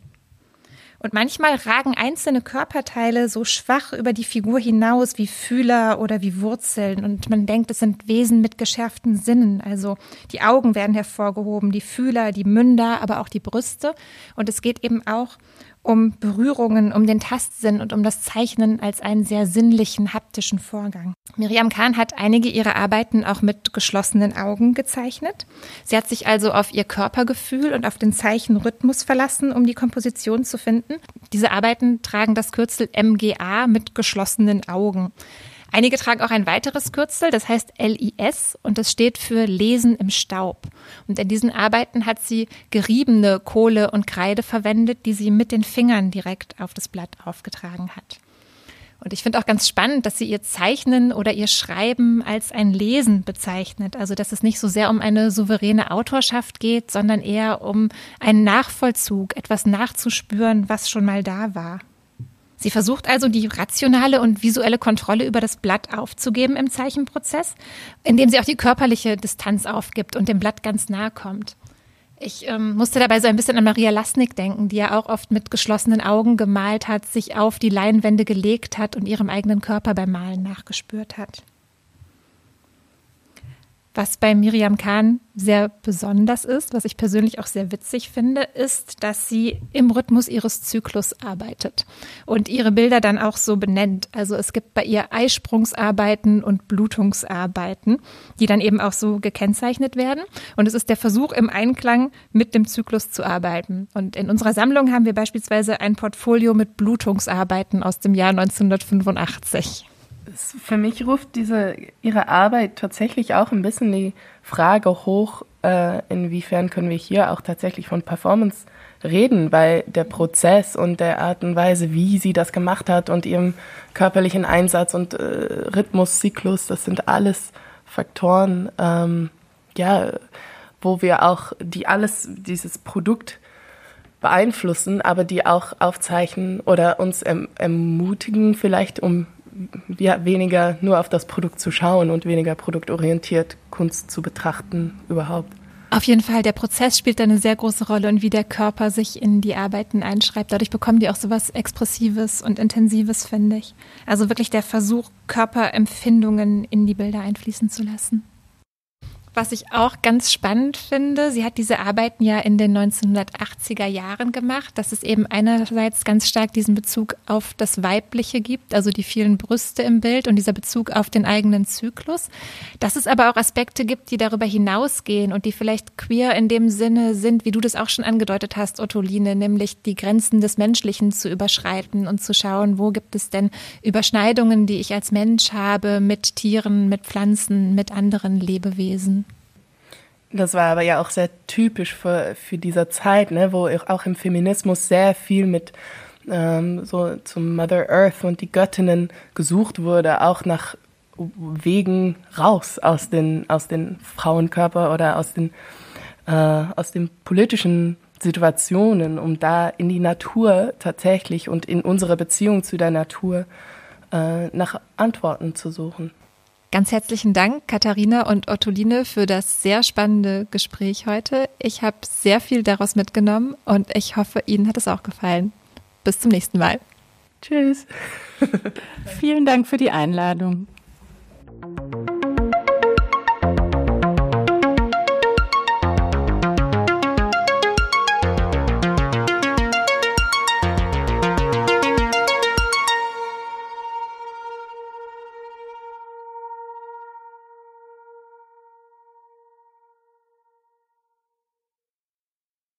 Und manchmal ragen einzelne Körperteile so schwach über die Figur hinaus wie Fühler oder wie Wurzeln. Und man denkt, es sind Wesen mit geschärften Sinnen. Also die Augen werden hervorgehoben, die Fühler, die Münder, aber auch die Brüste. Und es geht eben auch um Berührungen, um den Tastsinn und um das Zeichnen als einen sehr sinnlichen, haptischen Vorgang. Miriam Kahn hat einige ihrer Arbeiten auch mit geschlossenen Augen gezeichnet. Sie hat sich also auf ihr Körpergefühl und auf den Zeichenrhythmus verlassen, um die Komposition zu finden. Diese Arbeiten tragen das Kürzel MGA mit geschlossenen Augen. Einige tragen auch ein weiteres Kürzel, das heißt LIS und das steht für Lesen im Staub. Und in diesen Arbeiten hat sie geriebene Kohle und Kreide verwendet, die sie mit den Fingern direkt auf das Blatt aufgetragen hat. Und ich finde auch ganz spannend, dass sie ihr Zeichnen oder ihr Schreiben als ein Lesen bezeichnet. Also, dass es nicht so sehr um eine souveräne Autorschaft geht, sondern eher um einen Nachvollzug, etwas nachzuspüren, was schon mal da war. Sie versucht also, die rationale und visuelle Kontrolle über das Blatt aufzugeben im Zeichenprozess, indem sie auch die körperliche Distanz aufgibt und dem Blatt ganz nahe kommt. Ich ähm, musste dabei so ein bisschen an Maria Lasnik denken, die ja auch oft mit geschlossenen Augen gemalt hat, sich auf die Leinwände gelegt hat und ihrem eigenen Körper beim Malen nachgespürt hat. Was bei Miriam Kahn sehr besonders ist, was ich persönlich auch sehr witzig finde, ist, dass sie im Rhythmus ihres Zyklus arbeitet und ihre Bilder dann auch so benennt. Also es gibt bei ihr Eisprungsarbeiten und Blutungsarbeiten, die dann eben auch so gekennzeichnet werden. Und es ist der Versuch, im Einklang mit dem Zyklus zu arbeiten. Und in unserer Sammlung haben wir beispielsweise ein Portfolio mit Blutungsarbeiten aus dem Jahr 1985 für mich ruft diese ihre Arbeit tatsächlich auch ein bisschen die Frage hoch, äh, inwiefern können wir hier auch tatsächlich von Performance reden, weil der Prozess und der Art und Weise, wie sie das gemacht hat und ihrem körperlichen Einsatz und äh, Rhythmus, Zyklus, das sind alles Faktoren, ähm, ja, wo wir auch die alles dieses Produkt beeinflussen, aber die auch aufzeichnen oder uns erm ermutigen, vielleicht um ja, weniger nur auf das Produkt zu schauen und weniger produktorientiert Kunst zu betrachten überhaupt. Auf jeden Fall, der Prozess spielt eine sehr große Rolle und wie der Körper sich in die Arbeiten einschreibt. Dadurch bekommen die auch so was Expressives und Intensives, finde ich. Also wirklich der Versuch, Körperempfindungen in die Bilder einfließen zu lassen. Was ich auch ganz spannend finde, sie hat diese Arbeiten ja in den 1980er Jahren gemacht, dass es eben einerseits ganz stark diesen Bezug auf das Weibliche gibt, also die vielen Brüste im Bild und dieser Bezug auf den eigenen Zyklus, dass es aber auch Aspekte gibt, die darüber hinausgehen und die vielleicht queer in dem Sinne sind, wie du das auch schon angedeutet hast, Ottoline, nämlich die Grenzen des Menschlichen zu überschreiten und zu schauen, wo gibt es denn Überschneidungen, die ich als Mensch habe mit Tieren, mit Pflanzen, mit anderen Lebewesen. Das war aber ja auch sehr typisch für, für diese Zeit, ne, wo auch im Feminismus sehr viel mit ähm, so zum Mother Earth und die Göttinnen gesucht wurde, auch nach Wegen raus aus den, aus den Frauenkörper oder aus den, äh, aus den politischen Situationen, um da in die Natur tatsächlich und in unsere Beziehung zu der Natur äh, nach Antworten zu suchen. Ganz herzlichen Dank, Katharina und Ottoline, für das sehr spannende Gespräch heute. Ich habe sehr viel daraus mitgenommen und ich hoffe, Ihnen hat es auch gefallen. Bis zum nächsten Mal. Tschüss. Vielen Dank für die Einladung.